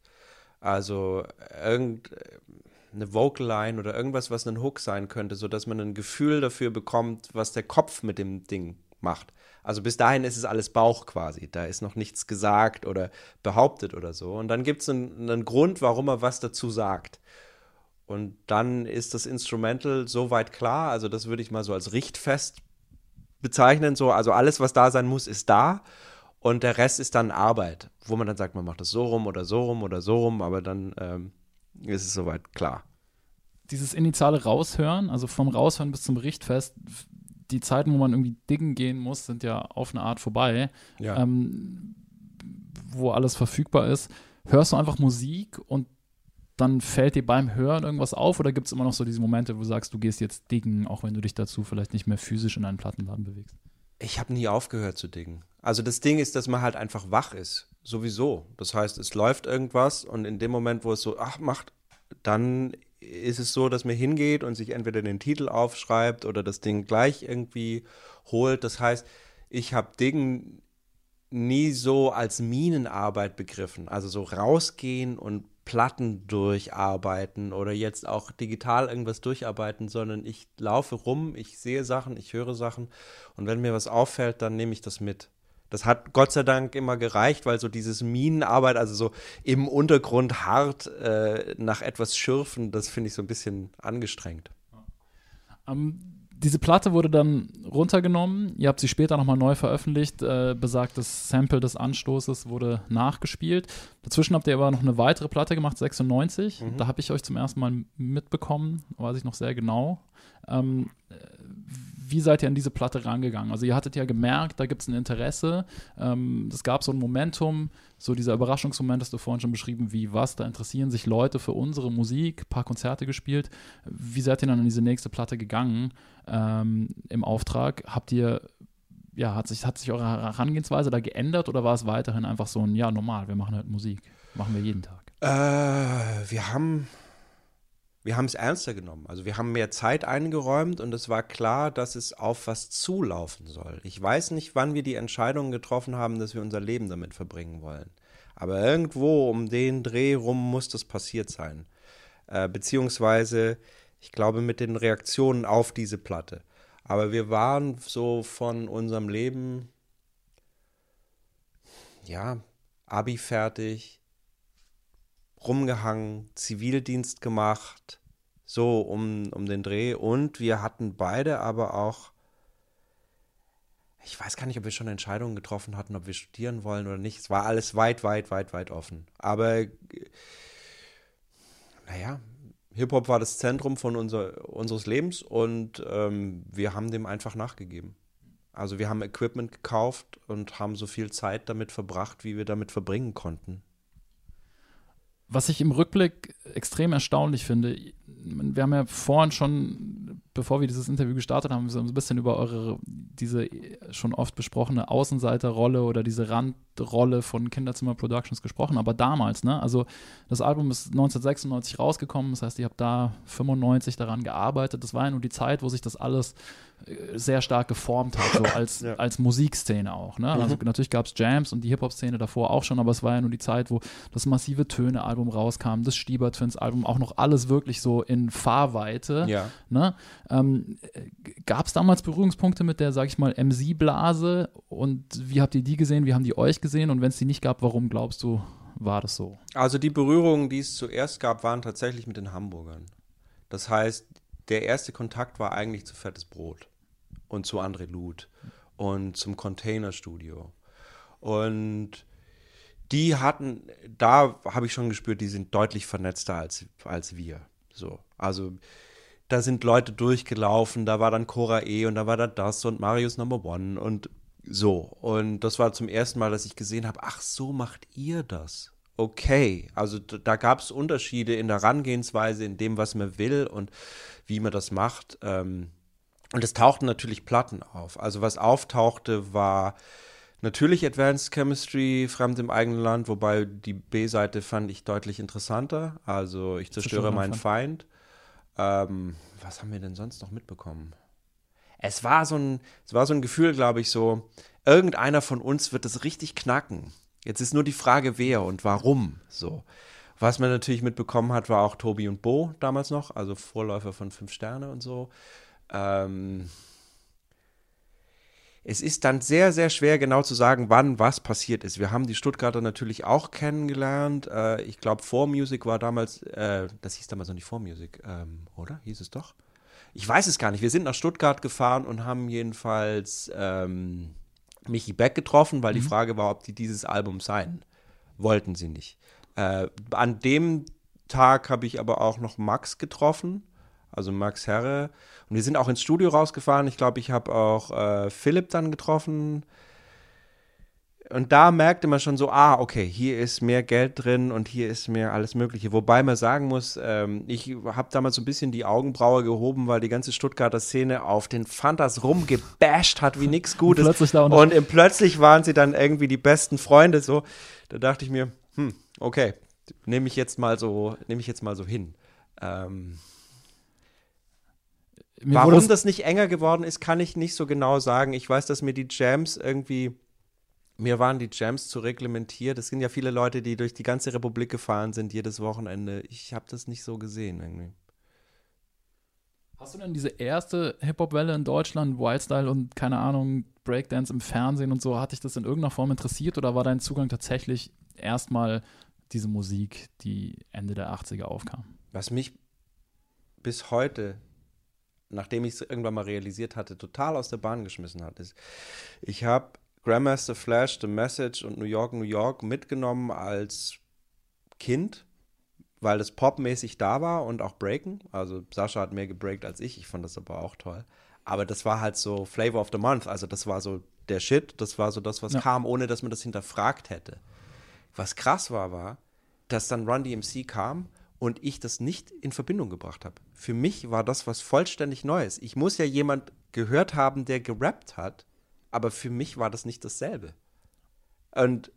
Also irgendeine Vocal Line oder irgendwas, was ein Hook sein könnte, sodass man ein Gefühl dafür bekommt, was der Kopf mit dem Ding macht. Also bis dahin ist es alles Bauch quasi. Da ist noch nichts gesagt oder behauptet oder so. Und dann gibt es einen, einen Grund, warum er was dazu sagt. Und dann ist das Instrumental soweit klar. Also das würde ich mal so als Richtfest bezeichnen. So, also alles, was da sein muss, ist da. Und der Rest ist dann Arbeit, wo man dann sagt, man macht das so rum oder so rum oder so rum, aber dann ähm, ist es soweit klar. Dieses initiale Raushören, also vom Raushören bis zum Richtfest, die Zeiten, wo man irgendwie diggen gehen muss, sind ja auf eine Art vorbei, Ja. ähm, wo alles verfügbar ist. Hörst du einfach Musik und dann fällt dir beim Hören irgendwas auf oder gibt es immer noch so diese Momente, wo du sagst, du gehst jetzt diggen, auch wenn du dich dazu vielleicht nicht mehr physisch in einen Plattenladen bewegst? Ich habe nie aufgehört zu dingen. Also das Ding ist, dass man halt einfach wach ist. Sowieso. Das heißt, es läuft irgendwas und in dem Moment, wo es so, ach, macht, dann ist es so, dass man hingeht und sich entweder den Titel aufschreibt oder das Ding gleich irgendwie holt. Das heißt, ich habe Dingen nie so als Minenarbeit begriffen. Also so rausgehen und Platten durcharbeiten oder jetzt auch digital irgendwas durcharbeiten, sondern ich laufe rum, ich sehe Sachen, ich höre Sachen und wenn mir was auffällt, dann nehme ich das mit. Das hat Gott sei Dank immer gereicht, weil so dieses Minenarbeit, also so im Untergrund hart äh, nach etwas schürfen, das finde ich so ein bisschen angestrengt. Ähm, diese Platte wurde dann runtergenommen. Ihr habt sie später nochmal neu veröffentlicht. Äh, besagtes Sample des Anstoßes wurde nachgespielt. Dazwischen habt ihr aber noch eine weitere Platte gemacht, 96. Da habe ich euch zum ersten Mal mitbekommen, weiß ich noch sehr genau. Ähm, äh, wie seid ihr an diese Platte rangegangen? Also ihr hattet ja gemerkt, da gibt es ein Interesse. Ähm, es gab so ein Momentum, so dieser Überraschungsmoment, hast du vorhin schon beschrieben, wie was, da interessieren sich Leute für unsere Musik, paar Konzerte gespielt. Wie seid ihr dann an diese nächste Platte gegangen ähm, im Auftrag? Habt ihr, ja, hat sich, hat sich eure Herangehensweise da geändert oder war es weiterhin einfach so ein, ja, normal, wir machen halt Musik, machen wir jeden Tag? Äh, wir haben wir haben es ernster genommen. Also wir haben mehr Zeit eingeräumt und es war klar, dass es auf was zulaufen soll. Ich weiß nicht, wann wir die Entscheidung getroffen haben, dass wir unser Leben damit verbringen wollen. Aber irgendwo um den Dreh rum muss das passiert sein. Äh, beziehungsweise, ich glaube, mit den Reaktionen auf diese Platte. Aber wir waren so von unserem Leben, ja, Abi fertig, rumgehangen, Zivildienst gemacht, so um, um den Dreh. Und wir hatten beide aber auch, ich weiß gar nicht, ob wir schon Entscheidungen getroffen hatten, ob wir studieren wollen oder nicht. Es war alles weit, weit, weit, weit offen. Aber, naja, Hip-Hop war das Zentrum von unser, unseres Lebens und ähm, wir haben dem einfach nachgegeben. Also wir haben Equipment gekauft und haben so viel Zeit damit verbracht, wie wir damit verbringen konnten. Was ich im Rückblick extrem erstaunlich finde, wir haben ja vorhin schon, bevor wir dieses Interview gestartet haben, so ein bisschen über eure, diese schon oft besprochene Außenseiterrolle oder diese Randrolle von Kinderzimmer Productions gesprochen, aber damals, ne, also das Album ist 1996 rausgekommen, das heißt, ihr habt da 95 daran gearbeitet, das war ja nur die Zeit, wo sich das alles sehr stark geformt hat, so als, Ja. als Musikszene auch. Ne? Also natürlich gab es Jams und die Hip-Hop-Szene davor auch schon, aber es war ja nur die Zeit, wo das massive Töne-Album rauskam, das Stieber Twins-Album, auch noch alles wirklich so in Fahrweite. Ja. Ne? Ähm, gab es damals Berührungspunkte mit der, sag ich mal, MC-Blase und wie habt ihr die gesehen, wie haben die euch gesehen und wenn es die nicht gab, warum glaubst du, war das so? Also die Berührungen, die es zuerst gab, waren tatsächlich mit den Hamburgern. Das heißt, der erste Kontakt war eigentlich zu Fettes Brot und zu André Luth und zum Containerstudio. Und die hatten, da habe ich schon gespürt, die sind deutlich vernetzter als, als wir. So, also da sind Leute durchgelaufen, da war dann Cora E und da war da das und Marius Number One und so. Und das war zum ersten Mal, dass ich gesehen habe, ach, so macht ihr das. okay. Also da gab es Unterschiede in der Herangehensweise, in dem, was man will und wie man das macht. Ähm, und es tauchten natürlich Platten auf. Also was auftauchte, war natürlich Advanced Chemistry, Fremd im eigenen Land, wobei die B-Seite fand ich deutlich interessanter. Also ich zerstöre meinen Feind. Ähm, was haben wir denn sonst noch mitbekommen? Es war so ein, es war so ein Gefühl, glaube ich, so, irgendeiner von uns wird es richtig knacken. Jetzt ist nur die Frage, wer und warum. So. Was man natürlich mitbekommen hat, war auch Tobi und Bo damals noch, also Vorläufer von Fünf Sterne und so. Ähm, es ist dann sehr, sehr schwer genau zu sagen, wann was passiert ist. Wir haben die Stuttgarter natürlich auch kennengelernt. Äh, ich glaube, 4Music war damals, äh, das hieß damals noch nicht 4Music, ähm, oder? Hieß es doch? Ich weiß es gar nicht. Wir sind nach Stuttgart gefahren und haben jedenfalls ähm, Michi Beck getroffen, weil die Frage war, ob die dieses Album sein. Wollten sie nicht. Äh, an dem Tag habe ich aber auch noch Max getroffen, also Max Herre. Und wir sind auch ins Studio rausgefahren. Ich glaube, ich habe auch äh, Philipp dann getroffen. Und da merkte man schon so, ah, okay, hier ist mehr Geld drin und hier ist mehr alles Mögliche. Wobei man sagen muss, ähm, ich habe damals so ein bisschen die Augenbraue gehoben, weil die ganze Stuttgarter Szene auf den Fantas rumgebasht hat wie nichts Gutes. plötzlich da unter- und im- plötzlich waren sie dann irgendwie die besten Freunde. So, da dachte ich mir, hm, okay, nehme ich jetzt mal so, nehme ich jetzt mal so hin. Ähm, Mir Warum es- das nicht enger geworden ist, kann ich nicht so genau sagen. Ich weiß, dass mir die Jams irgendwie, mir waren die Jams zu reglementiert. Es sind ja viele Leute, die durch die ganze Republik gefahren sind, jedes Wochenende. Ich habe das nicht so gesehen irgendwie. Hast du denn diese erste Hip-Hop-Welle in Deutschland, Wildstyle und keine Ahnung, Breakdance im Fernsehen und so, hat dich das in irgendeiner Form interessiert oder war dein Zugang tatsächlich erstmal diese Musik, die Ende der 80er aufkam? Was mich bis heute, nachdem ich es irgendwann mal realisiert hatte, total aus der Bahn geschmissen hat, ist, ich habe Grandmaster Flash, The Message und New York, New York mitgenommen als Kind, weil das popmäßig da war und auch Breaken. Also Sascha hat mehr gebreakt als ich, ich fand das aber auch toll. Aber das war halt so Flavor of the Month, also das war so der Shit, das war so das, was Ja. kam, ohne dass man das hinterfragt hätte. Was krass war, war, dass dann Run DMC kam und ich das nicht in Verbindung gebracht habe. Für mich war das was vollständig Neues. Ich muss ja jemand gehört haben, der gerappt hat, aber für mich war das nicht dasselbe. Und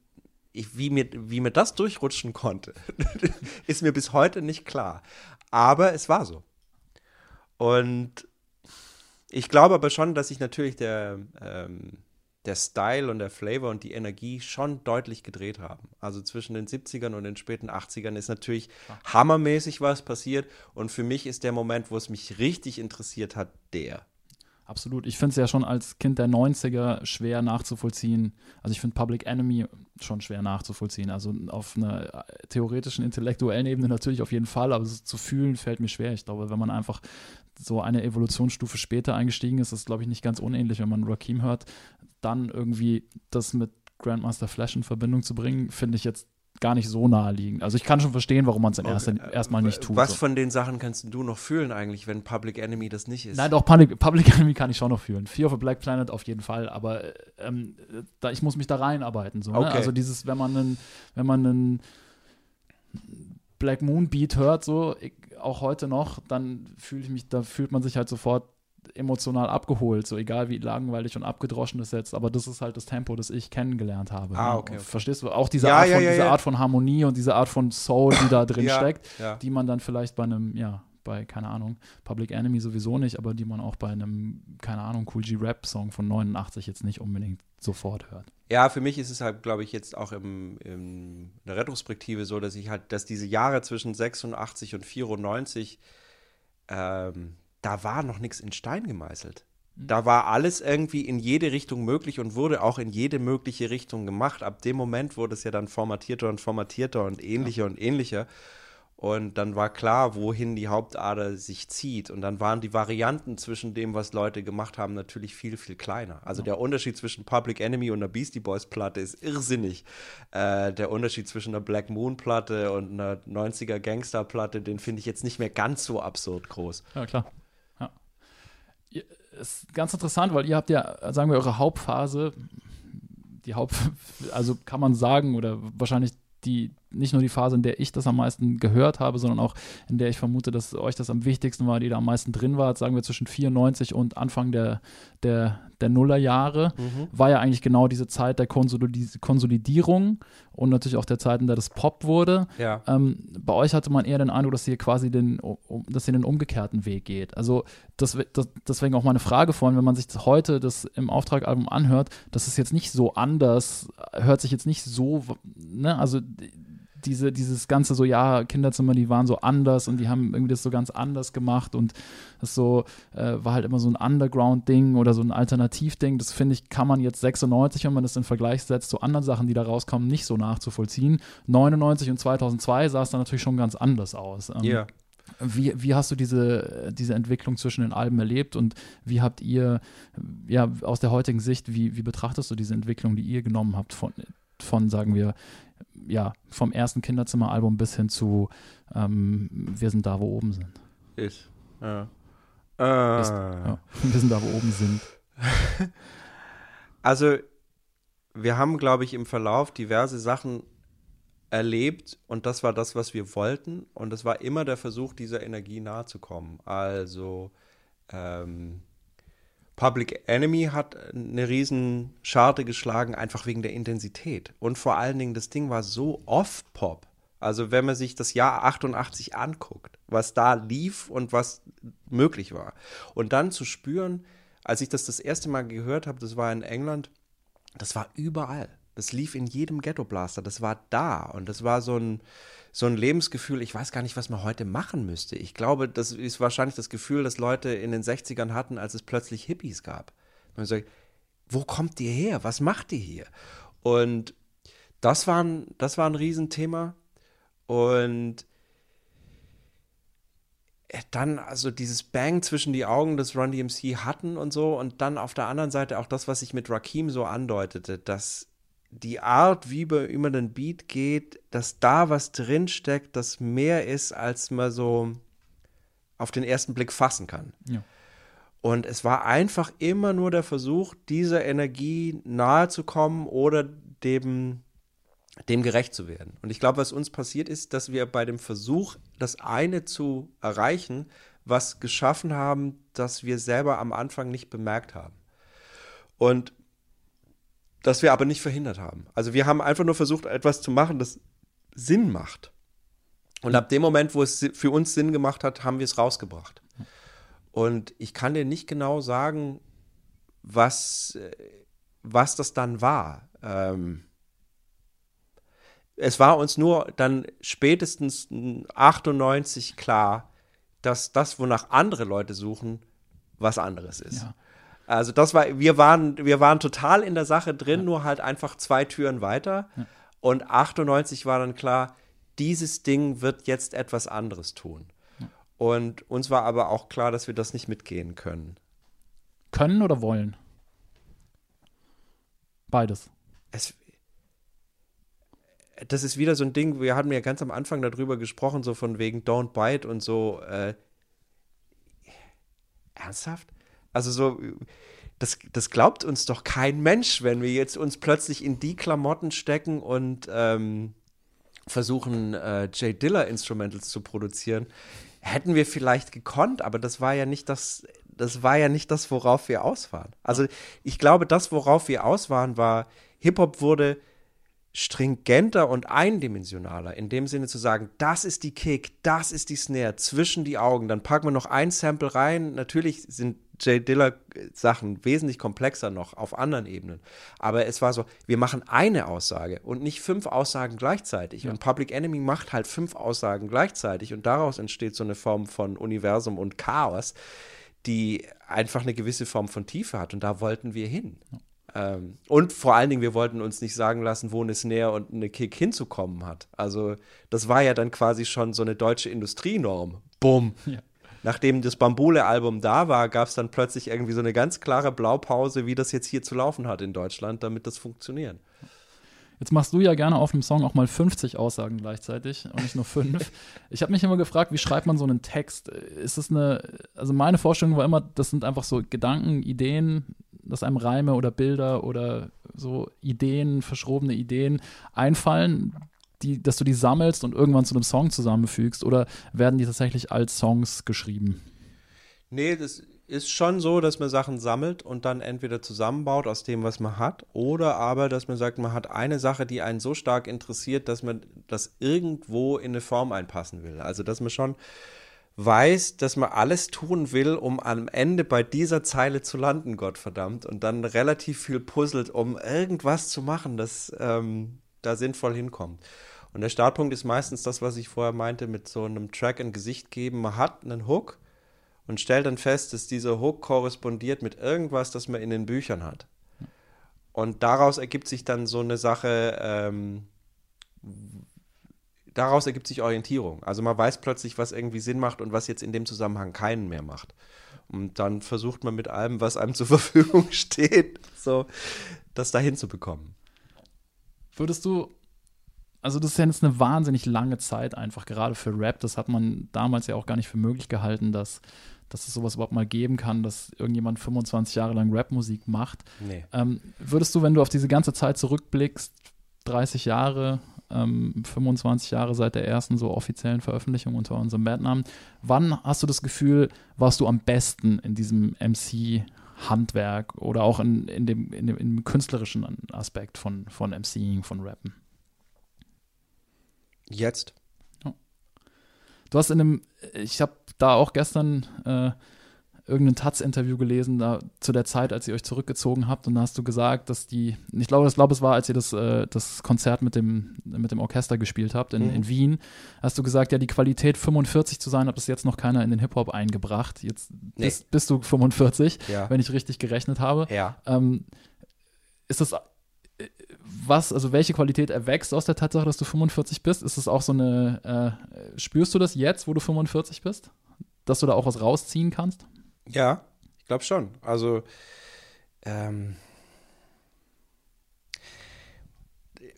ich, wie, mir, wie mir das durchrutschen konnte, ist mir bis heute nicht klar. Aber es war so. Und ich glaube aber schon, dass sich natürlich der, ähm, der Style und der Flavor und die Energie schon deutlich gedreht haben. Also zwischen den 70ern und den späten 80ern ist natürlich hammermäßig was passiert. Und für mich ist der Moment, wo es mich richtig interessiert hat, der. Absolut. Ich finde es ja schon als Kind der 90er schwer nachzuvollziehen. Also ich finde Public Enemy schon schwer nachzuvollziehen. Also auf einer theoretischen, intellektuellen Ebene natürlich auf jeden Fall, aber es zu fühlen fällt mir schwer. Ich glaube, wenn man einfach so eine Evolutionsstufe später eingestiegen ist, ist glaube ich, nicht ganz unähnlich, wenn man Rakim hört, dann irgendwie das mit Grandmaster Flash in Verbindung zu bringen, finde ich jetzt gar nicht so naheliegend. Also ich kann schon verstehen, warum man es in erster, erstmal nicht tut. Was so. von den Sachen kannst du noch fühlen eigentlich, wenn Public Enemy das nicht ist? Nein, doch, Public, Public Enemy kann ich schon noch fühlen. Fear of a Black Planet auf jeden Fall, aber ähm, da, ich muss mich da reinarbeiten. So, ne? Okay. Also dieses, wenn man einen, wenn man einen Black Moon Beat hört, so, ich, auch heute noch, dann fühle ich mich, da fühlt man sich halt sofort emotional abgeholt, so egal wie langweilig und abgedroschen das jetzt, aber das ist halt das Tempo, das ich kennengelernt habe. Ah, okay, okay. Verstehst du? Auch diese, Ja, Art, von, ja, diese ja. Art von Harmonie und diese Art von Soul, die da drin steckt, die man dann vielleicht bei einem, ja, bei, keine Ahnung, Public Enemy sowieso nicht, aber die man auch bei einem, keine Ahnung, Cool G-Rap-Song von 89 jetzt nicht unbedingt sofort hört. Ja, für mich ist es halt, glaube ich, jetzt auch im, im, in der Retrospektive so, dass ich halt, dass diese Jahre zwischen 86 und 94, ähm, da war noch nichts in Stein gemeißelt. Da war alles irgendwie in jede Richtung möglich und wurde auch in jede mögliche Richtung gemacht. Ab dem Moment wurde es ja dann formatierter und formatierter und ähnlicher und ähnlicher. Und dann war klar, wohin die Hauptader sich zieht. Und dann waren die Varianten zwischen dem, was Leute gemacht haben, natürlich viel, viel kleiner. Also der Unterschied zwischen Public Enemy und einer Beastie Boys Platte ist irrsinnig. Äh, der Unterschied zwischen einer Black Moon Platte und einer 90er Gangster Platte, den finde ich jetzt nicht mehr ganz so absurd groß. Ja, klar. Ist ganz interessant, weil ihr habt ja, sagen wir, eure Hauptphase, die Haupt, also kann man sagen, oder wahrscheinlich die nicht nur die Phase, in der ich das am meisten gehört habe, sondern auch in der ich vermute, dass euch das am wichtigsten war, die da am meisten drin war, sagen wir zwischen 94 und Anfang der, der, der Nullerjahre, Mhm. war ja eigentlich genau diese Zeit der Konsolidi Konsolidierung und natürlich auch der Zeit, in der das Pop wurde. Ja. Ähm, bei euch hatte man eher den Eindruck, dass ihr quasi den, um, dass ihr den umgekehrten Weg geht. Also das, das, deswegen auch meine Frage vorhin, wenn man sich heute das im Auftragalbum anhört, das ist jetzt nicht so anders, hört sich jetzt nicht so, ne, also diese, dieses ganze so, ja, Kinderzimmer, die waren so anders und die haben irgendwie das so ganz anders gemacht und das so, äh, war halt immer so ein Underground-Ding oder so ein Alternativ-Ding. Das finde ich, kann man jetzt 96, wenn man das in Vergleich setzt zu anderen Sachen, die da rauskommen, nicht so nachzuvollziehen. 99 und 2002 sah es dann natürlich schon ganz anders aus. Ähm, Ja. wie, wie hast du diese, diese Entwicklung zwischen den Alben erlebt und wie habt ihr, ja, aus der heutigen Sicht, wie, wie betrachtest du diese Entwicklung, die ihr genommen habt von, von sagen wir, ja, vom ersten Kinderzimmeralbum bis hin zu ähm, Wir sind da, wo oben sind. Ist. Ja. Äh, Ist, Ja, wir sind da, wo oben sind. Also, wir haben, glaube ich, im Verlauf diverse Sachen erlebt und das war das, was wir wollten und es war immer der Versuch, dieser Energie nahe zu kommen. Also, ähm, Public Enemy hat eine riesen Scharte geschlagen, einfach wegen der Intensität. Und vor allen Dingen, das Ding war so off-Pop. Also wenn man sich das Jahr 88 anguckt, was da lief und was möglich war. Und dann zu spüren, als ich das das erste Mal gehört habe, das war in England, das war überall. Das lief in jedem Ghetto Blaster. Das war da. Und das war so ein, so ein Lebensgefühl. Ich weiß gar nicht, was man heute machen müsste. Ich glaube, das ist wahrscheinlich das Gefühl, das Leute in den 60ern hatten, als es plötzlich Hippies gab. Man sagt, wo kommt ihr her? Was macht ihr hier? Und das war ein, das war ein Riesenthema. Und dann also dieses Bang zwischen die Augen, das Run DMC hatten und so. Und dann auf der anderen Seite auch das, was sich mit Rakim so andeutete, dass die Art, wie man über den Beat geht, dass da was drinsteckt, das mehr ist, als man so auf den ersten Blick fassen kann. Ja. Und es war einfach immer nur der Versuch, dieser Energie nahe zu kommen oder dem, dem gerecht zu werden. Und ich glaube, was uns passiert ist, dass wir bei dem Versuch, das eine zu erreichen, was geschaffen haben, das wir selber am Anfang nicht bemerkt haben. Und das wir aber nicht verhindert haben. Also wir haben einfach nur versucht, etwas zu machen, das Sinn macht. Und ab dem Moment, wo es für uns Sinn gemacht hat, haben wir es rausgebracht. Und ich kann dir nicht genau sagen, was, äh, was das dann war. Ähm, es war uns nur dann spätestens 98 klar, dass das, wonach andere Leute suchen, was anderes ist. Ja. Also das war, wir waren, wir waren total in der Sache drin, nur halt einfach zwei Türen weiter. Und 98 war dann klar, dieses Ding wird jetzt etwas anderes tun. Und uns war aber auch klar, dass wir das nicht mitgehen können. Können oder wollen? Beides. Es, das ist wieder so ein Ding, wir hatten ja ganz am Anfang darüber gesprochen, so von wegen Don't Bite und so. Äh, ernsthaft? Also so, das, das glaubt uns doch kein Mensch, wenn wir jetzt uns plötzlich in die Klamotten stecken und ähm, versuchen, äh, Jay Diller Instrumentals zu produzieren. Hätten wir vielleicht gekonnt, aber das war ja nicht das, das war ja nicht das, worauf wir aus waren. Also ich glaube, das, worauf wir aus waren, war, Hip-Hop wurde stringenter und eindimensionaler, in dem Sinne zu sagen, das ist die Kick, das ist die Snare, zwischen die Augen, dann packen wir noch ein Sample rein. Natürlich sind Jay Diller Sachen wesentlich komplexer noch auf anderen Ebenen. Aber es war so, wir machen eine Aussage und nicht fünf Aussagen gleichzeitig. Und Public Enemy macht halt fünf Aussagen gleichzeitig und daraus entsteht so eine Form von Universum und Chaos, die einfach eine gewisse Form von Tiefe hat. Und da wollten wir hin. Ähm, und vor allen Dingen, wir wollten uns nicht sagen lassen, wo eine Snare und eine Kick hinzukommen hat. Also, das war ja dann quasi schon so eine deutsche Industrienorm. Bumm. Ja. Nachdem das Bambule-Album da war, gab es dann plötzlich irgendwie so eine ganz klare Blaupause, wie das jetzt hier zu laufen hat in Deutschland, damit das funktioniert. Jetzt machst du ja gerne auf einem Song auch mal 50 Aussagen gleichzeitig und nicht nur fünf. ich habe mich immer gefragt, wie schreibt man so einen Text? Ist es eine, also meine Vorstellung war immer, das sind einfach so Gedanken, Ideen, dass einem Reime oder Bilder oder so Ideen, verschrobene Ideen einfallen, die, dass du die sammelst und irgendwann zu einem Song zusammenfügst oder werden die tatsächlich als Songs geschrieben? Nee, das ist schon so, dass man Sachen sammelt und dann entweder zusammenbaut aus dem, was man hat, oder aber, dass man sagt, man hat eine Sache, die einen so stark interessiert, dass man das irgendwo in eine Form einpassen will. Also, dass man schon weiß, dass man alles tun will, um am Ende bei dieser Zeile zu landen, Gottverdammt, und dann relativ viel puzzelt, um irgendwas zu machen, das ähm, da sinnvoll hinkommt. Und der Startpunkt ist meistens das, was ich vorher meinte, mit so einem Track ein Gesicht geben. Man hat einen Hook und stellt dann fest, dass dieser Hook korrespondiert mit irgendwas, das man in den Büchern hat. Und daraus ergibt sich dann so eine Sache, ähm, daraus ergibt sich Orientierung. Also man weiß plötzlich, was irgendwie Sinn macht und was jetzt in dem Zusammenhang keinen mehr macht. Und dann versucht man mit allem, was einem zur Verfügung steht, so das dahin zu bekommen. Würdest du, also das ist ja jetzt eine wahnsinnig lange Zeit einfach, gerade für Rap. Das hat man damals ja auch gar nicht für möglich gehalten, dass, dass es sowas überhaupt mal geben kann, dass irgendjemand 25 Jahre lang Rapmusik macht. Nee. Ähm, würdest du, wenn du auf diese ganze Zeit zurückblickst, 30 Jahre, ähm, 25 Jahre seit der ersten so offiziellen Veröffentlichung unter unserem Bandnamen, wann hast du das Gefühl, warst du am besten in diesem MC-Handwerk oder auch in, in, dem, in, dem, in dem künstlerischen Aspekt von, von MCing, von Rappen? Jetzt. Du hast in einem, ich habe da auch gestern äh, irgendein Taz-Interview gelesen, da zu der Zeit, als ihr euch zurückgezogen habt, und da hast du gesagt, dass die, ich glaube, ich glaube, es war, als ihr das, äh, das Konzert mit dem, mit dem Orchester gespielt habt in, Mhm. in Wien, hast du gesagt, ja, die Qualität 45 zu sein, hat bis jetzt noch keiner in den Hip-Hop eingebracht. Jetzt Nee. bist, bist du 45, Ja. wenn ich richtig gerechnet habe. Ja. Ähm, ist das was, also welche Qualität erwächst aus der Tatsache, dass du 45 bist? Ist es auch so eine, äh, spürst du das jetzt, wo du 45 bist? Dass du da auch was rausziehen kannst? Ja, ich glaube schon. Also, ähm,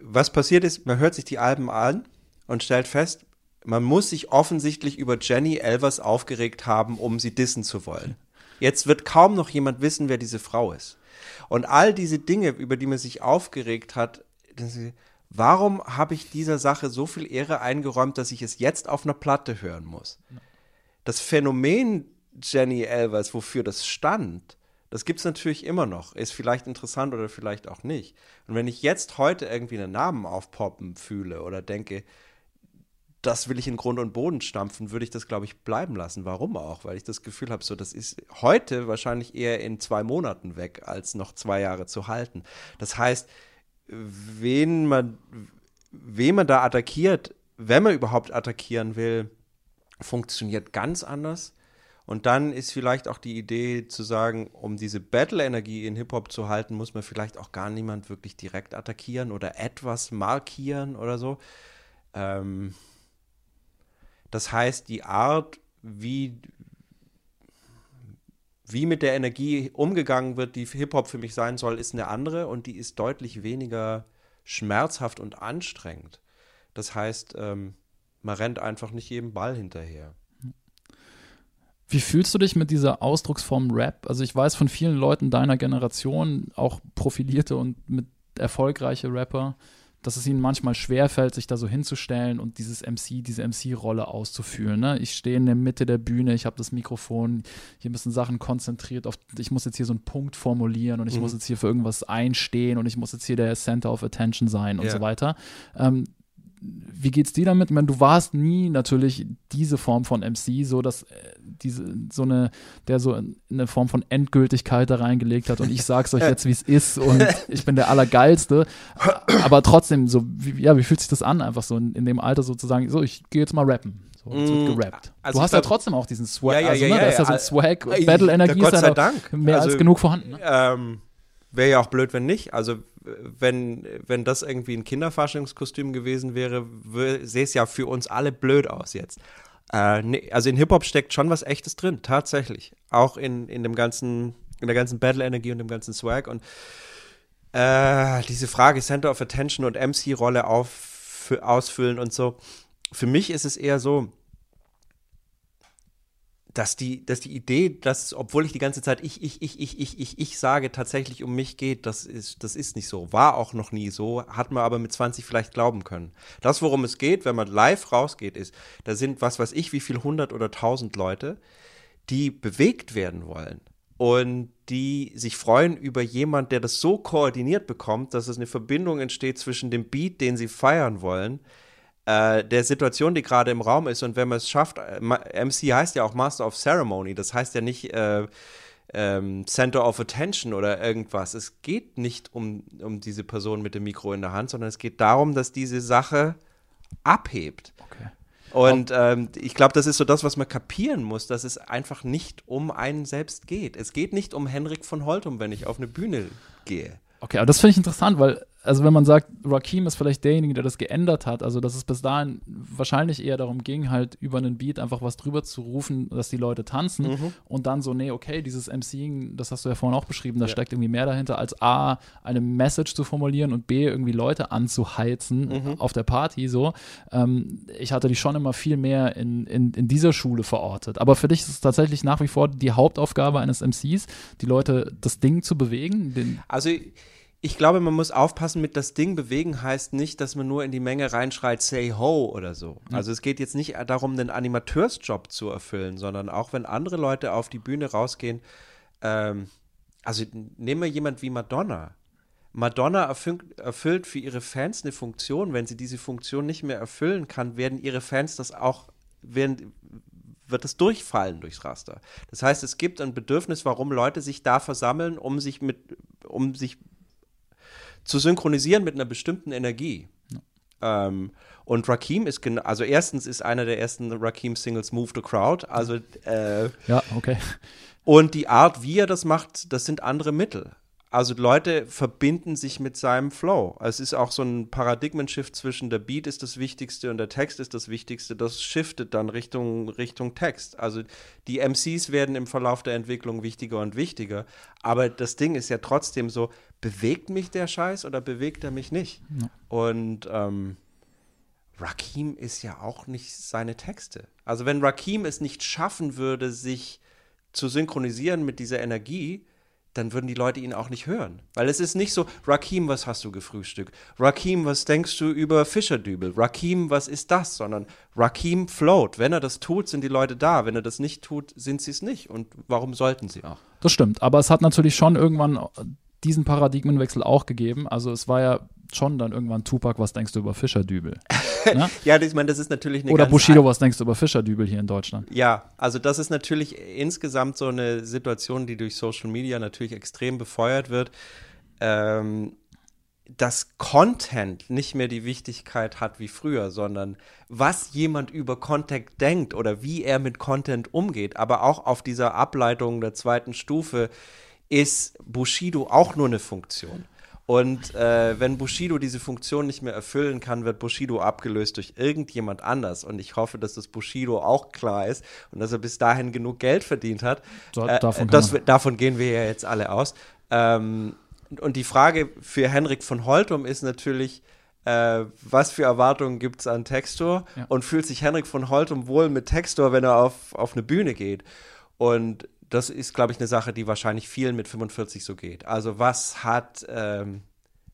was passiert ist, man hört sich die Alben an und stellt fest, man muss sich offensichtlich über Jenny Elvers aufgeregt haben, um sie dissen zu wollen. Jetzt wird kaum noch jemand wissen, wer diese Frau ist. Und all diese Dinge, über die man sich aufgeregt hat, warum habe ich dieser Sache so viel Ehre eingeräumt, dass ich es jetzt auf einer Platte hören muss? das Phänomen Jenny Elvers, wofür das stand, das gibt es natürlich immer noch. Ist vielleicht interessant oder vielleicht auch nicht. Und wenn ich jetzt heute irgendwie einen Namen aufpoppen fühle oder denke, das will ich in Grund und Boden stampfen, würde ich das, glaube ich, bleiben lassen. Warum auch? Weil ich das Gefühl habe, so, das ist heute wahrscheinlich eher in zwei Monaten weg, als noch zwei Jahre zu halten. Das heißt, wen man, wen man da attackiert, wenn man überhaupt attackieren will, funktioniert ganz anders. Und dann ist vielleicht auch die Idee zu sagen, um diese Battle-Energie in Hip-Hop zu halten, muss man vielleicht auch gar niemand wirklich direkt attackieren oder etwas markieren oder so. Ähm, das heißt, die Art, wie, wie mit der Energie umgegangen wird, die Hip-Hop für mich sein soll, ist eine andere und die ist deutlich weniger schmerzhaft und anstrengend. Das heißt, ähm, man rennt einfach nicht jedem Ball hinterher. Wie fühlst du dich mit dieser Ausdrucksform Rap? Also ich weiß von vielen Leuten deiner Generation, auch profilierte und mit erfolgreiche Rapper, dass es ihnen manchmal schwerfällt, sich da so hinzustellen und dieses MC, diese MC-Rolle auszuführen. Ne? Ich stehe in der Mitte der Bühne, ich habe das Mikrofon, hier müssen Sachen konzentriert auf, ich muss jetzt hier so einen Punkt formulieren und ich Mhm. muss jetzt hier für irgendwas einstehen und ich muss jetzt hier der Center of Attention sein und Ja. so weiter. Ähm, wie geht's dir damit? Ich meine, du warst nie natürlich diese Form von MC, so dass äh, diese so eine, der so eine Form von Endgültigkeit da reingelegt hat und ich sag's euch jetzt, wie es ist und ich bin der Allergeilste. Aber trotzdem, so, wie, ja, wie fühlt sich das an, einfach so in, in dem Alter sozusagen, so, ich gehe jetzt mal rappen. So, Mm, wird gerappt. also du hast ja glaub- trotzdem auch diesen Swag, Ja, ja, also, ja, ne, ja, da ist ja so ja, ein Swag, Battle-Energie ist ja Dank. mehr als Also, genug vorhanden. Ne? Ähm, wäre ja auch blöd, wenn nicht. Also, wenn, wenn das irgendwie ein Kinderfaschingskostüm gewesen wäre, sähe es ja für uns alle blöd aus jetzt. Äh, nee, also in Hip-Hop steckt schon was Echtes drin, tatsächlich. Auch in, in dem ganzen, in der ganzen Battle-Energie und dem ganzen Swag. Und äh, diese Frage Center of Attention und MC-Rolle ausfüllen und so. Für mich ist es eher so, dass die, dass die Idee, dass, obwohl ich die ganze Zeit ich, ich, ich, ich, ich, ich, ich sage, tatsächlich um mich geht, das ist, das ist nicht so. War auch noch nie so, hat man aber mit 20 vielleicht glauben können. Das, worum es geht, wenn man live rausgeht, ist, da sind, was weiß ich, wie viel hundert oder tausend Leute, die bewegt werden wollen und die sich freuen über jemand, der das so koordiniert bekommt, dass es eine Verbindung entsteht zwischen dem Beat, den sie feiern wollen, äh, der Situation, die gerade im Raum ist. Und wenn man es schafft, äh, MC heißt ja auch Master of Ceremony, das heißt ja nicht äh, ähm, Center of Attention oder irgendwas. Es geht nicht um, um diese Person mit dem Mikro in der Hand, sondern es geht darum, dass diese Sache abhebt. Okay. Und ähm, ich glaube, das ist so das, was man kapieren muss, dass es einfach nicht um einen selbst geht. Es geht nicht um Henrik von Holtum, wenn ich auf eine Bühne gehe. Okay, aber das finde ich interessant, weil also wenn man sagt, Rakim ist vielleicht derjenige, der das geändert hat, also dass es bis dahin wahrscheinlich eher darum ging, halt über einen Beat einfach was drüber zu rufen, dass die Leute tanzen Mhm. und dann so, nee, okay, dieses MCing, das hast du ja vorhin auch beschrieben, da Ja. steckt irgendwie mehr dahinter, als A, eine Message zu formulieren und B, irgendwie Leute anzuheizen Mhm. auf der Party, so. Ähm, ich hatte die schon immer viel mehr in, in, in dieser Schule verortet. Aber für dich ist es tatsächlich nach wie vor die Hauptaufgabe eines MCs, die Leute das Ding zu bewegen, den, Also ich glaube, man muss aufpassen mit das Ding bewegen heißt nicht, dass man nur in die Menge reinschreit, say ho oder so. Also es geht jetzt nicht darum, den Animateursjob zu erfüllen, sondern auch wenn andere Leute auf die Bühne rausgehen, ähm, also nehmen wir jemand wie Madonna. Madonna erfüllt, erfüllt für ihre Fans eine Funktion. Wenn sie diese Funktion nicht mehr erfüllen kann, werden ihre Fans das auch, werden, wird es durchfallen durchs Raster. Das heißt, es gibt ein Bedürfnis, warum Leute sich da versammeln, um sich mit, um sich zu synchronisieren mit einer bestimmten Energie. Ähm, und Rakim ist genau, also erstens ist einer der ersten Rakim-Singles Move the Crowd, also äh, ja, okay. und die Art, wie er das macht, das sind andere Mittel. Also Leute verbinden sich mit seinem Flow. Es ist auch so ein Paradigmen-Shift zwischen der Beat ist das Wichtigste und der Text ist das Wichtigste. Das shiftet dann Richtung, Richtung Text. Also die MCs werden im Verlauf der Entwicklung wichtiger und wichtiger. Aber das Ding ist ja trotzdem so, bewegt mich der Scheiß oder bewegt er mich nicht? Und ähm, Rakim ist ja auch nicht seine Texte. Also wenn Rakim es nicht schaffen würde, sich zu synchronisieren mit dieser Energie, dann würden die Leute ihn auch nicht hören. Weil es ist nicht so, Rakim, was hast du gefrühstückt? Rakim, was denkst du über Fischerdübel? Rakim, was ist das? Sondern Rakim float. Wenn er das tut, sind die Leute da. Wenn er das nicht tut, sind sie es nicht. Und warum sollten sie auch? Das stimmt, aber es hat natürlich schon irgendwann diesen Paradigmenwechsel auch gegeben. Also es war ja schon dann irgendwann Tupac, was denkst du über Fischerdübel? ne? Ja, ich meine, das ist natürlich eine Oder Bushido, was denkst du über Fischerdübel hier in Deutschland? Ja, also das ist natürlich insgesamt so eine Situation, die durch Social Media natürlich extrem befeuert wird, ähm, dass Content nicht mehr die Wichtigkeit hat wie früher, sondern was jemand über Content denkt oder wie er mit Content umgeht, aber auch auf dieser Ableitung der zweiten Stufe ist Bushido auch nur eine Funktion. Und äh, wenn Bushido diese Funktion nicht mehr erfüllen kann, wird Bushido abgelöst durch irgendjemand anders. Und ich hoffe, dass das Bushido auch klar ist und dass er bis dahin genug Geld verdient hat. So, Äh, davon das, davon gehen wir ja jetzt alle aus. Ähm, und- und die Frage für Henrik von Holtum ist natürlich, äh, was für Erwartungen gibt es an Textor? Ja. Und fühlt sich Henrik von Holtum wohl mit Textor, wenn er auf, auf eine Bühne geht? Und das ist, glaube ich, eine Sache, die wahrscheinlich vielen mit 45 so geht. Also was hat, ähm,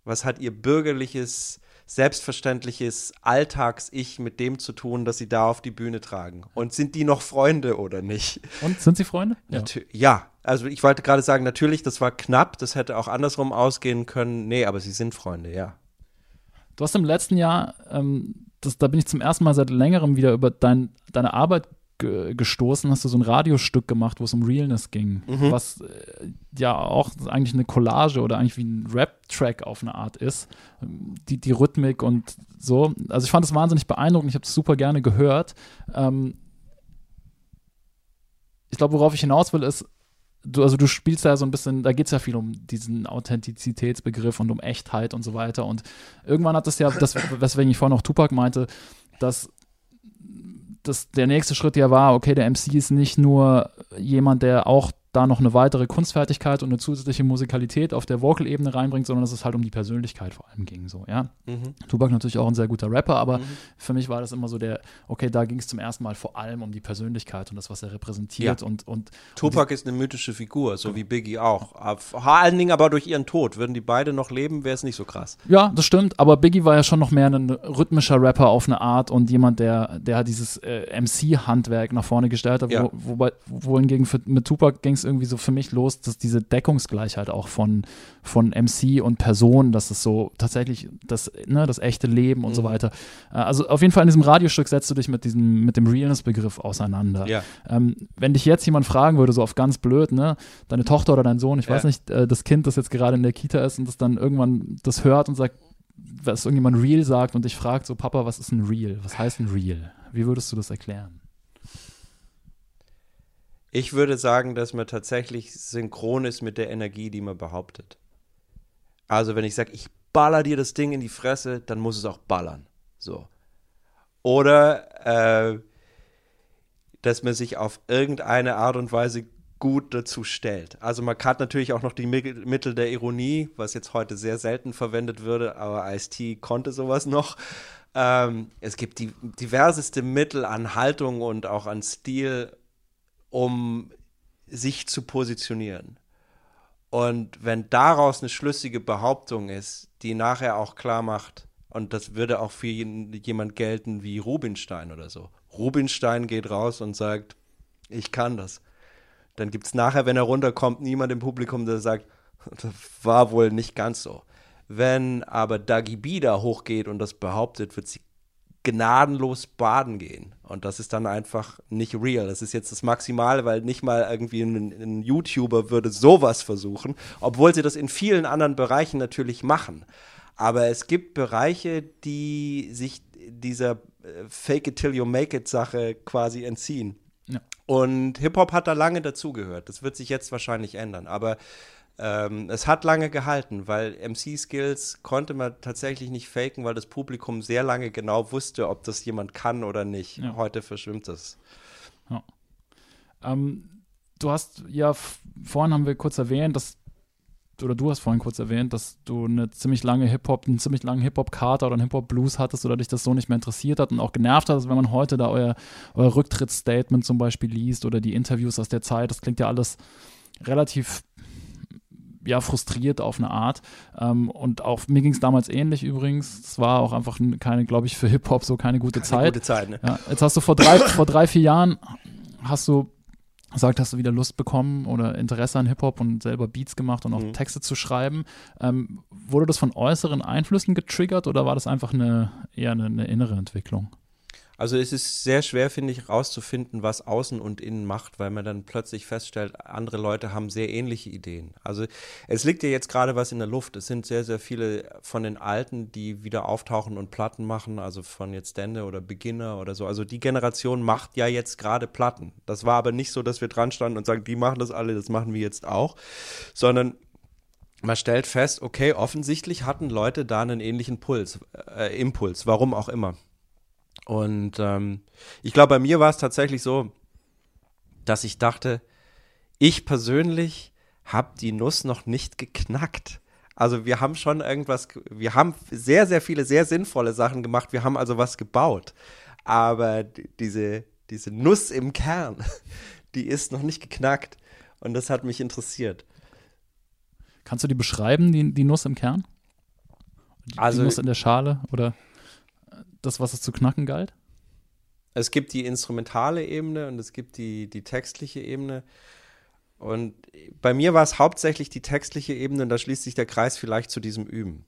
was hat ihr bürgerliches, selbstverständliches Alltags-Ich mit dem zu tun, dass sie da auf die Bühne tragen? Und sind die noch Freunde oder nicht? Und sind sie Freunde? Natü ja. also ich wollte gerade sagen, natürlich, das war knapp, das hätte auch andersrum ausgehen können. Nee, aber sie sind Freunde, ja. Du hast im letzten Jahr, ähm, das, da bin ich zum ersten Mal seit längerem wieder über dein, deine Arbeit gestoßen, hast du so ein Radiostück gemacht, wo es um Realness ging, Mhm. was äh, ja auch eigentlich eine Collage oder eigentlich wie ein Rap-Track auf eine Art ist. Die, die Rhythmik und so. Also ich fand es wahnsinnig beeindruckend, ich habe es super gerne gehört. Ähm, ich glaube, worauf ich hinaus will, ist, du, also du spielst da so ein bisschen, da geht es ja viel um diesen Authentizitätsbegriff und um Echtheit und so weiter. Und irgendwann hat es ja, das, weswegen ich vorhin auch Tupac meinte, dass dass der nächste Schritt ja war, okay, der MC ist nicht nur jemand, der auch da noch eine weitere Kunstfertigkeit und eine zusätzliche Musikalität auf der Vocal-Ebene reinbringt, sondern dass es halt um die Persönlichkeit vor allem ging. So, ja. Mhm. Tupac natürlich auch ein sehr guter Rapper, aber für mich war das immer so der, okay, da ging es zum ersten Mal vor allem um die Persönlichkeit und das, was er repräsentiert Ja. und, und Tupac ist eine mythische Figur, so wie Biggie auch. Vor allen Dingen aber durch ihren Tod. Würden die beide noch leben, wäre es nicht so krass. Ja, das stimmt, aber Biggie war ja schon noch mehr ein rhythmischer Rapper auf eine Art und jemand, der, der hat dieses äh, MC-Handwerk nach vorne gestellt hat, wo, Ja. wobei, wohingegen für, mit Tupac ging es irgendwie so für mich los, dass diese Deckungsgleichheit auch von, von MC und Person, dass es so tatsächlich das, ne, das echte Leben und so Mhm. weiter. Äh, also auf jeden Fall in diesem Radiostück setzt du dich mit diesem, mit dem Realness-Begriff auseinander. Ja. Ähm, wenn dich jetzt jemand fragen würde, so auf ganz blöd, ne, deine Tochter oder dein Sohn, ich weiß Ja. nicht, äh, das Kind, das jetzt gerade in der Kita ist und das dann irgendwann das hört und sagt, was irgendjemand real sagt und dich fragt, so Papa, was ist ein real? Was heißt ein real? Wie würdest du das erklären? Ich würde sagen, dass man tatsächlich synchron ist mit der Energie, die man behauptet. Also wenn ich sage, ich baller dir das Ding in die Fresse, dann muss es auch ballern. So. Oder äh, dass man sich auf irgendeine Art und Weise gut dazu stellt. Also man hat natürlich auch noch die Mi- Mittel der Ironie, was jetzt heute sehr selten verwendet würde, aber Ice-T konnte sowas noch. Ähm, es gibt die diverseste Mittel an Haltung und auch an Stil, um sich zu positionieren. Und wenn daraus eine schlüssige Behauptung ist, die nachher auch klar macht, und das würde auch für jemand gelten wie Rubinstein oder so. Rubinstein geht raus und sagt, ich kann das. Dann gibt es nachher, wenn er runterkommt, niemand im Publikum, der sagt, das war wohl nicht ganz so. Wenn aber Dagi B da hochgeht und das behauptet, wird sie gnadenlos baden gehen. Und das ist dann einfach nicht real. Das ist jetzt das Maximale, weil nicht mal irgendwie ein, ein YouTuber würde sowas versuchen, obwohl sie das in vielen anderen Bereichen natürlich machen. Aber es gibt Bereiche, die sich dieser äh, Fake it till you make it Sache quasi entziehen. Ja. Und Hip-Hop hat da lange dazugehört. Das wird sich jetzt wahrscheinlich ändern. Aber ähm, es hat lange gehalten, weil MC-Skills konnte man tatsächlich nicht faken, weil das Publikum sehr lange genau wusste, ob das jemand kann oder nicht. Ja. Heute verschwimmt das. Ähm, du hast ja, vorhin haben wir kurz erwähnt, dass, oder du hast vorhin kurz erwähnt, dass du eine ziemlich lange Hip-Hop, einen ziemlich langen Hip-Hop-Kater oder einen Hip-Hop-Blues hattest oder dich das so nicht mehr interessiert hat und auch genervt hat, also wenn man heute da euer, euer Rücktrittsstatement zum Beispiel liest oder die Interviews aus der Zeit, das klingt ja alles relativ ja, frustriert auf eine Art. Ähm, und auch mir ging es damals ähnlich übrigens. Es war auch einfach keine, glaube ich, für Hip-Hop so keine gute Eine Zeit. gute Zeit, ne? Ja, jetzt hast du vor drei, vor drei, vier Jahren hast du gesagt, hast du wieder Lust bekommen oder Interesse an Hip-Hop und selber Beats gemacht und auch Mhm. Texte zu schreiben. Ähm, wurde das von äußeren Einflüssen getriggert oder war das einfach eine eher eine, eine innere Entwicklung? Also es ist sehr schwer, finde ich, rauszufinden, was außen und innen macht, weil man dann plötzlich feststellt, andere Leute haben sehr ähnliche Ideen. Also es liegt ja jetzt gerade was in der Luft. Es sind sehr, sehr viele von den Alten, die wieder auftauchen und Platten machen, also von jetzt Stände oder Beginner oder so. Also die Generation macht ja jetzt gerade Platten. Das war aber nicht so, dass wir dran standen und sagen, die machen das alle, das machen wir jetzt auch, sondern man stellt fest, okay, offensichtlich hatten Leute da einen ähnlichen Puls, äh, Impuls, warum auch immer. Und ähm, ich glaube, bei mir war es tatsächlich so, dass ich dachte, ich persönlich habe die Nuss noch nicht geknackt. Also wir haben schon irgendwas, ge- wir haben sehr, sehr viele sehr sinnvolle Sachen gemacht. Wir haben also was gebaut. Aber diese, diese Nuss im Kern, die ist noch nicht geknackt. Und das hat mich interessiert. Kannst du die beschreiben, die, die Nuss im Kern? Die, Also- die Nuss in der Schale oder das, was es zu knacken galt? Es gibt die instrumentale Ebene und es gibt die, die textliche Ebene. Und bei mir war es hauptsächlich die textliche Ebene und da schließt sich der Kreis vielleicht zu diesem Üben.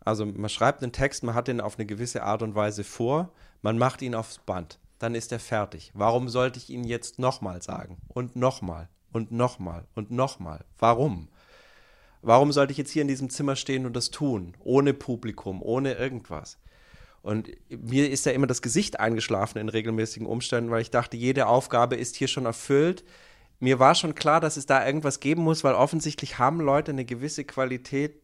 Also man schreibt einen Text, man hat den auf eine gewisse Art und Weise vor, man macht ihn aufs Band, dann ist er fertig. Warum sollte ich ihn jetzt nochmal sagen? Und nochmal und nochmal und nochmal. Warum? Warum sollte ich jetzt hier in diesem Zimmer stehen und das tun? Ohne Publikum, ohne irgendwas. Und mir ist ja immer das Gesicht eingeschlafen in regelmäßigen Umständen, weil ich dachte, jede Aufgabe ist hier schon erfüllt. Mir war schon klar, dass es da irgendwas geben muss, weil offensichtlich haben Leute eine gewisse Qualität,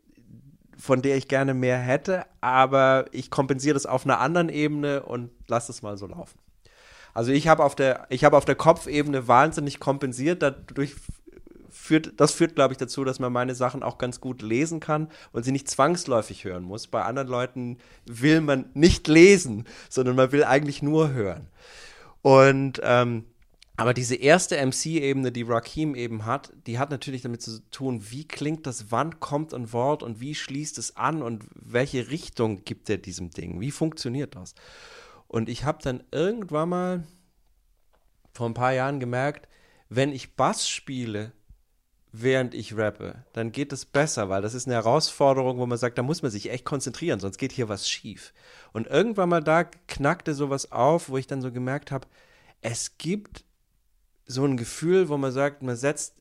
von der ich gerne mehr hätte, aber ich kompensiere das auf einer anderen Ebene und lasse es mal so laufen. Also ich habe auf der, ich habe auf der Kopfebene wahnsinnig kompensiert, dadurch führt, das führt, glaube ich, dazu, dass man meine Sachen auch ganz gut lesen kann und sie nicht zwangsläufig hören muss. Bei anderen Leuten will man nicht lesen, sondern man will eigentlich nur hören. Und ähm, aber diese erste MC-Ebene, die Rakim eben hat, die hat natürlich damit zu tun, wie klingt das, wann kommt ein Wort und wie schließt es an und welche Richtung gibt er diesem Ding? Wie funktioniert das? Und ich habe dann irgendwann mal vor ein paar Jahren gemerkt, wenn ich Bass spiele, während ich rappe, dann geht es besser, weil das ist eine Herausforderung, wo man sagt, da muss man sich echt konzentrieren, sonst geht hier was schief. Und irgendwann mal da knackte sowas auf, wo ich dann so gemerkt habe, es gibt so ein Gefühl, wo man sagt, man setzt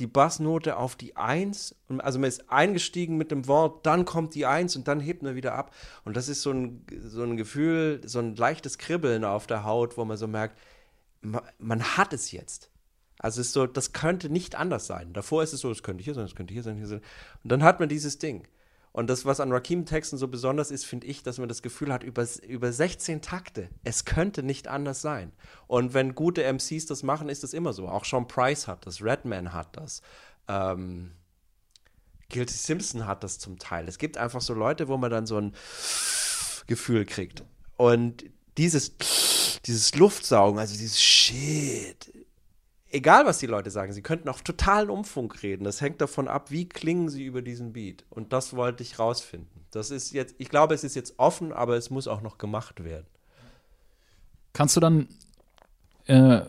die Bassnote auf die Eins, also man ist eingestiegen mit dem Wort, dann kommt die Eins und dann hebt man wieder ab. Und das ist so ein, so ein Gefühl, so ein leichtes Kribbeln auf der Haut, wo man so merkt, man, man hat es jetzt. Also es ist so, das könnte nicht anders sein. Davor ist es so, es könnte hier sein, es könnte hier sein, hier sein. Und dann hat man dieses Ding. Und das, was an Rakim-Texten so besonders ist, finde ich, dass man das Gefühl hat, über, über 16 Takte, es könnte nicht anders sein. Und wenn gute MCs das machen, ist das immer so. Auch Sean Price hat das, Redman hat das. Ähm, Guilty Simpson hat das zum Teil. Es gibt einfach so Leute, wo man dann so ein Gefühl kriegt. Und dieses, dieses Luftsaugen, also dieses Shit, egal was die Leute sagen, sie könnten auf totalen Umfunk reden. Das hängt davon ab, wie klingen sie über diesen Beat. Und das wollte ich rausfinden. Das ist jetzt, ich glaube, es ist jetzt offen, aber es muss auch noch gemacht werden. Kannst du dann äh,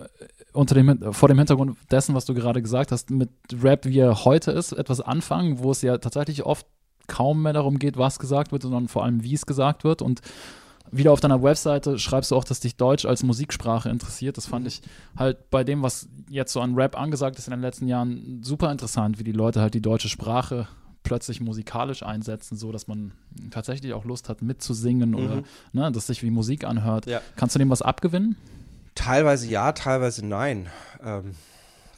unter dem, vor dem Hintergrund dessen, was du gerade gesagt hast, mit Rap, wie er heute ist, etwas anfangen, wo es ja tatsächlich oft kaum mehr darum geht, was gesagt wird, sondern vor allem, wie es gesagt wird und wieder auf deiner Webseite schreibst du auch, dass dich Deutsch als Musiksprache interessiert. Das fand ich halt bei dem, was jetzt so an Rap angesagt ist in den letzten Jahren, super interessant, wie die Leute halt die deutsche Sprache plötzlich musikalisch einsetzen, so dass man tatsächlich auch Lust hat mitzusingen mhm. oder ne, dass sich wie Musik anhört. Ja. Kannst du dem was abgewinnen? Teilweise ja, teilweise nein. Ähm,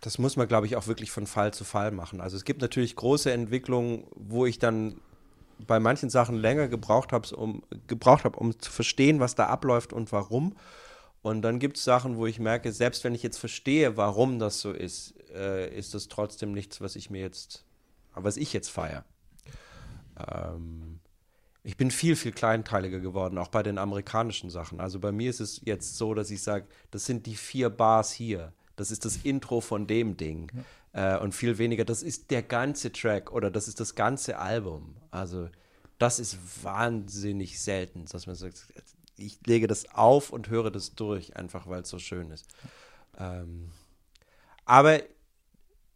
das muss man, glaube ich, auch wirklich von Fall zu Fall machen. Also es gibt natürlich große Entwicklungen, wo ich dann bei manchen Sachen länger gebraucht habe, um, gebraucht hab, um zu verstehen, was da abläuft und warum. Und dann gibt es Sachen, wo ich merke, selbst wenn ich jetzt verstehe, warum das so ist, äh, ist das trotzdem nichts, was ich mir jetzt, was ich jetzt feiere. Ähm, ich bin viel, viel kleinteiliger geworden, auch bei den amerikanischen Sachen. Also bei mir ist es jetzt so, dass ich sage, das sind die vier Bars hier. Das ist das Intro von dem Ding. Äh, und viel weniger, das ist der ganze Track oder das ist das ganze Album. Also das ist wahnsinnig selten, dass man sagt, ich lege das auf und höre das durch, einfach weil es so schön ist. Ähm, aber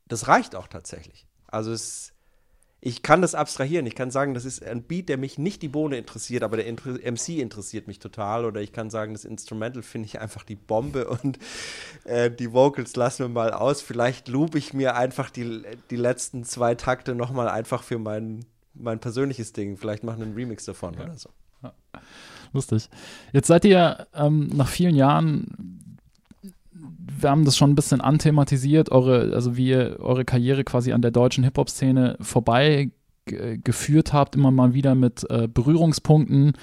das reicht auch tatsächlich. Also es ich kann das abstrahieren. Ich kann sagen, das ist ein Beat, der mich nicht die Bohne interessiert, aber der MC interessiert mich total. Oder ich kann sagen, das Instrumental finde ich einfach die Bombe und äh, die Vocals lassen wir mal aus. Vielleicht loop ich mir einfach die, die letzten zwei Takte nochmal einfach für mein, mein persönliches Ding. Vielleicht machen einen Remix davon ja. oder so. Lustig. Jetzt seid ihr ähm, nach vielen Jahren wir haben das schon ein bisschen anthematisiert, eure, also wie ihr eure Karriere quasi an der deutschen Hip-Hop-Szene vorbei geführt habt, immer mal wieder mit äh, Berührungspunkten,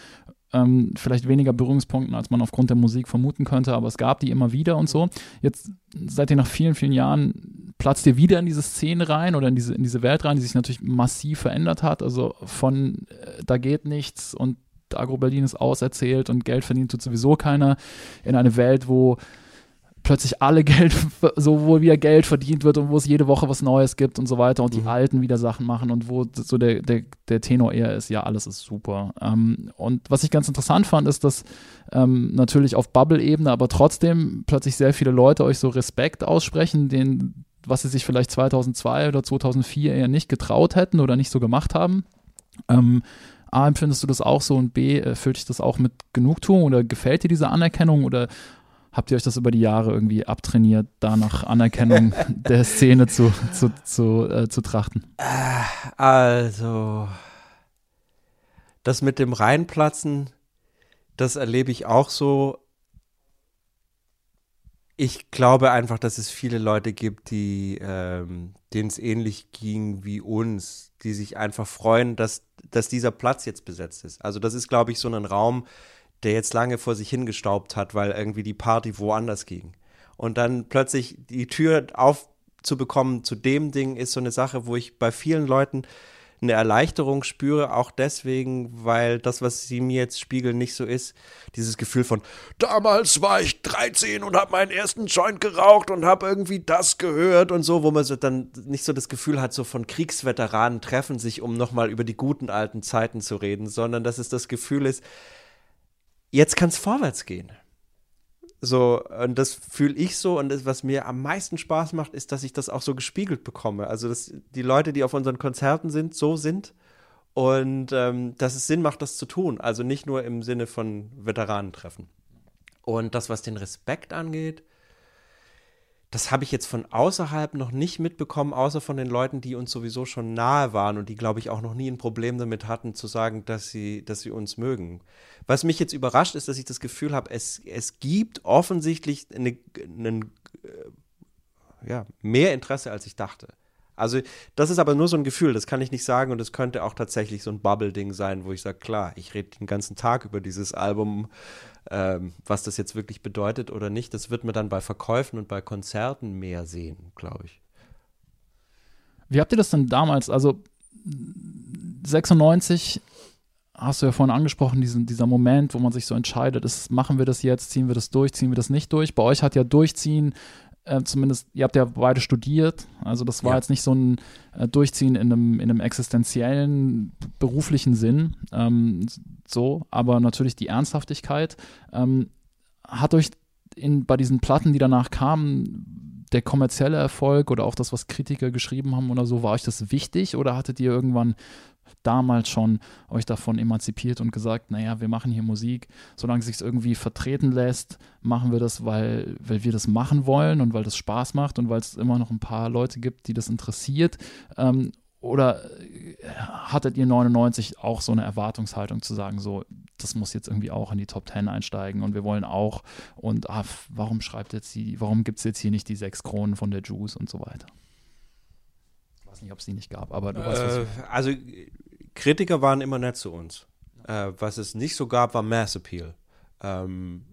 ähm, vielleicht weniger Berührungspunkten, als man aufgrund der Musik vermuten könnte, aber es gab die immer wieder und so. Jetzt seid ihr nach vielen, vielen Jahren, platzt ihr wieder in diese Szene rein oder in diese, in diese Welt rein, die sich natürlich massiv verändert hat. Also von äh, da geht nichts und Agro-Berlin ist auserzählt und Geld verdient tut sowieso keiner, in eine Welt, wo plötzlich alle Geld, so wo wieder Geld verdient wird und wo es jede Woche was Neues gibt und so weiter und mhm. die Alten wieder Sachen machen und wo so der, der, der Tenor eher ist, ja, alles ist super. Ähm, und was ich ganz interessant fand, ist, dass ähm, natürlich auf Bubble-Ebene, aber trotzdem plötzlich sehr viele Leute euch so Respekt aussprechen, den, was sie sich vielleicht 2002 oder 2004 eher nicht getraut hätten oder nicht so gemacht haben. Ähm, A, empfindest du das auch so und B, erfüllt dich das auch mit Genugtuung oder gefällt dir diese Anerkennung oder habt ihr euch das über die Jahre irgendwie abtrainiert, da nach Anerkennung der Szene zu, zu, zu, äh, zu trachten? Also, das mit dem Reinplatzen, das erlebe ich auch so. Ich glaube einfach, dass es viele Leute gibt, die ähm, denen es ähnlich ging wie uns, die sich einfach freuen, dass, dass dieser Platz jetzt besetzt ist. Also das ist, glaube ich, so ein Raum, der jetzt lange vor sich hingestaubt hat, weil irgendwie die Party woanders ging. Und dann plötzlich die Tür auf, zu bekommen zu dem Ding ist so eine Sache, wo ich bei vielen Leuten eine Erleichterung spüre, auch deswegen, weil das, was sie mir jetzt spiegeln, nicht so ist. Dieses Gefühl von, damals war ich 13 und habe meinen ersten Joint geraucht und habe irgendwie das gehört und so, wo man so dann nicht so das Gefühl hat, so von Kriegsveteranen treffen sich, um nochmal über die guten alten Zeiten zu reden, sondern dass es das Gefühl ist, jetzt kann es vorwärts gehen. So, und das fühle ich so. Und das, was mir am meisten Spaß macht, ist, dass ich das auch so gespiegelt bekomme. Also, dass die Leute, die auf unseren Konzerten sind, so sind. Und ähm, dass es Sinn macht, das zu tun. Also nicht nur im Sinne von Veteranentreffen. Und das, was den Respekt angeht, das habe ich jetzt von außerhalb noch nicht mitbekommen, außer von den Leuten, die uns sowieso schon nahe waren und die, glaube ich, auch noch nie ein Problem damit hatten, zu sagen, dass sie, dass sie uns mögen. Was mich jetzt überrascht, ist, dass ich das Gefühl habe, es, es gibt offensichtlich eine, einen, äh, ja, mehr Interesse, als ich dachte. Also, das ist aber nur so ein Gefühl, das kann ich nicht sagen und es könnte auch tatsächlich so ein Bubble-Ding sein, wo ich sage, klar, ich rede den ganzen Tag über dieses Album, ähm, was das jetzt wirklich bedeutet oder nicht, das wird man dann bei Verkäufen und bei Konzerten mehr sehen, glaube ich. Wie habt ihr das denn damals, also 96 hast du ja vorhin angesprochen, diesen, dieser Moment, wo man sich so entscheidet, ist, machen wir das jetzt, ziehen wir das durch, ziehen wir das nicht durch. Bei euch hat ja Durchziehen äh, zumindest, ihr habt ja beide studiert, also das war ja. jetzt nicht so ein äh, Durchziehen in einem, in einem existenziellen, beruflichen Sinn, ähm, so, aber natürlich die Ernsthaftigkeit. Ähm, hat euch in, bei diesen Platten, die danach kamen, der kommerzielle Erfolg oder auch das, was Kritiker geschrieben haben oder so, war euch das wichtig oder hattet ihr irgendwann damals schon euch davon emanzipiert und gesagt, naja, wir machen hier Musik, solange es sich irgendwie vertreten lässt, machen wir das, weil, weil wir das machen wollen und weil das Spaß macht und weil es immer noch ein paar Leute gibt, die das interessiert. Ähm, oder äh, hattet ihr 99 auch so eine Erwartungshaltung zu sagen, so, das muss jetzt irgendwie auch in die Top 10 einsteigen und wir wollen auch und ah, warum schreibt jetzt die, warum gibt es jetzt hier nicht die sechs Kronen von der Juice und so weiter? Weiß nicht, ob es die nicht gab, aber du äh, weißt, was äh, Also Kritiker waren immer nett zu uns. Äh, was es nicht so gab, war Mass Appeal. Ähm,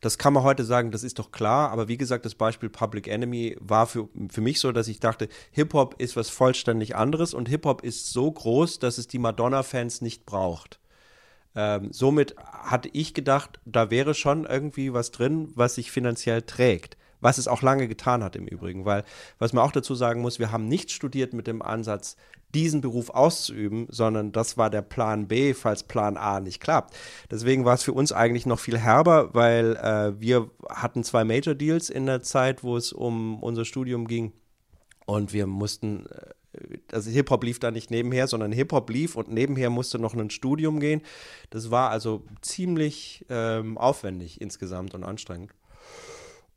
das kann man heute sagen, das ist doch klar, aber wie gesagt, das Beispiel Public Enemy war für, für mich so, dass ich dachte, Hip-Hop ist was vollständig anderes und Hip-Hop ist so groß, dass es die Madonna-Fans nicht braucht. Ähm, somit hatte ich gedacht, da wäre schon irgendwie was drin, was sich finanziell trägt. Was es auch lange getan hat im Übrigen, weil, was man auch dazu sagen muss, wir haben nicht studiert mit dem Ansatz, diesen Beruf auszuüben, sondern das war der Plan B, falls Plan A nicht klappt. Deswegen war es für uns eigentlich noch viel herber, weil äh, wir hatten zwei Major Deals in der Zeit, wo es um unser Studium ging und wir mussten äh, also Hip-Hop lief da nicht nebenher, sondern Hip-Hop lief und nebenher musste noch ein Studium gehen. Das war also ziemlich ähm, aufwendig insgesamt und anstrengend.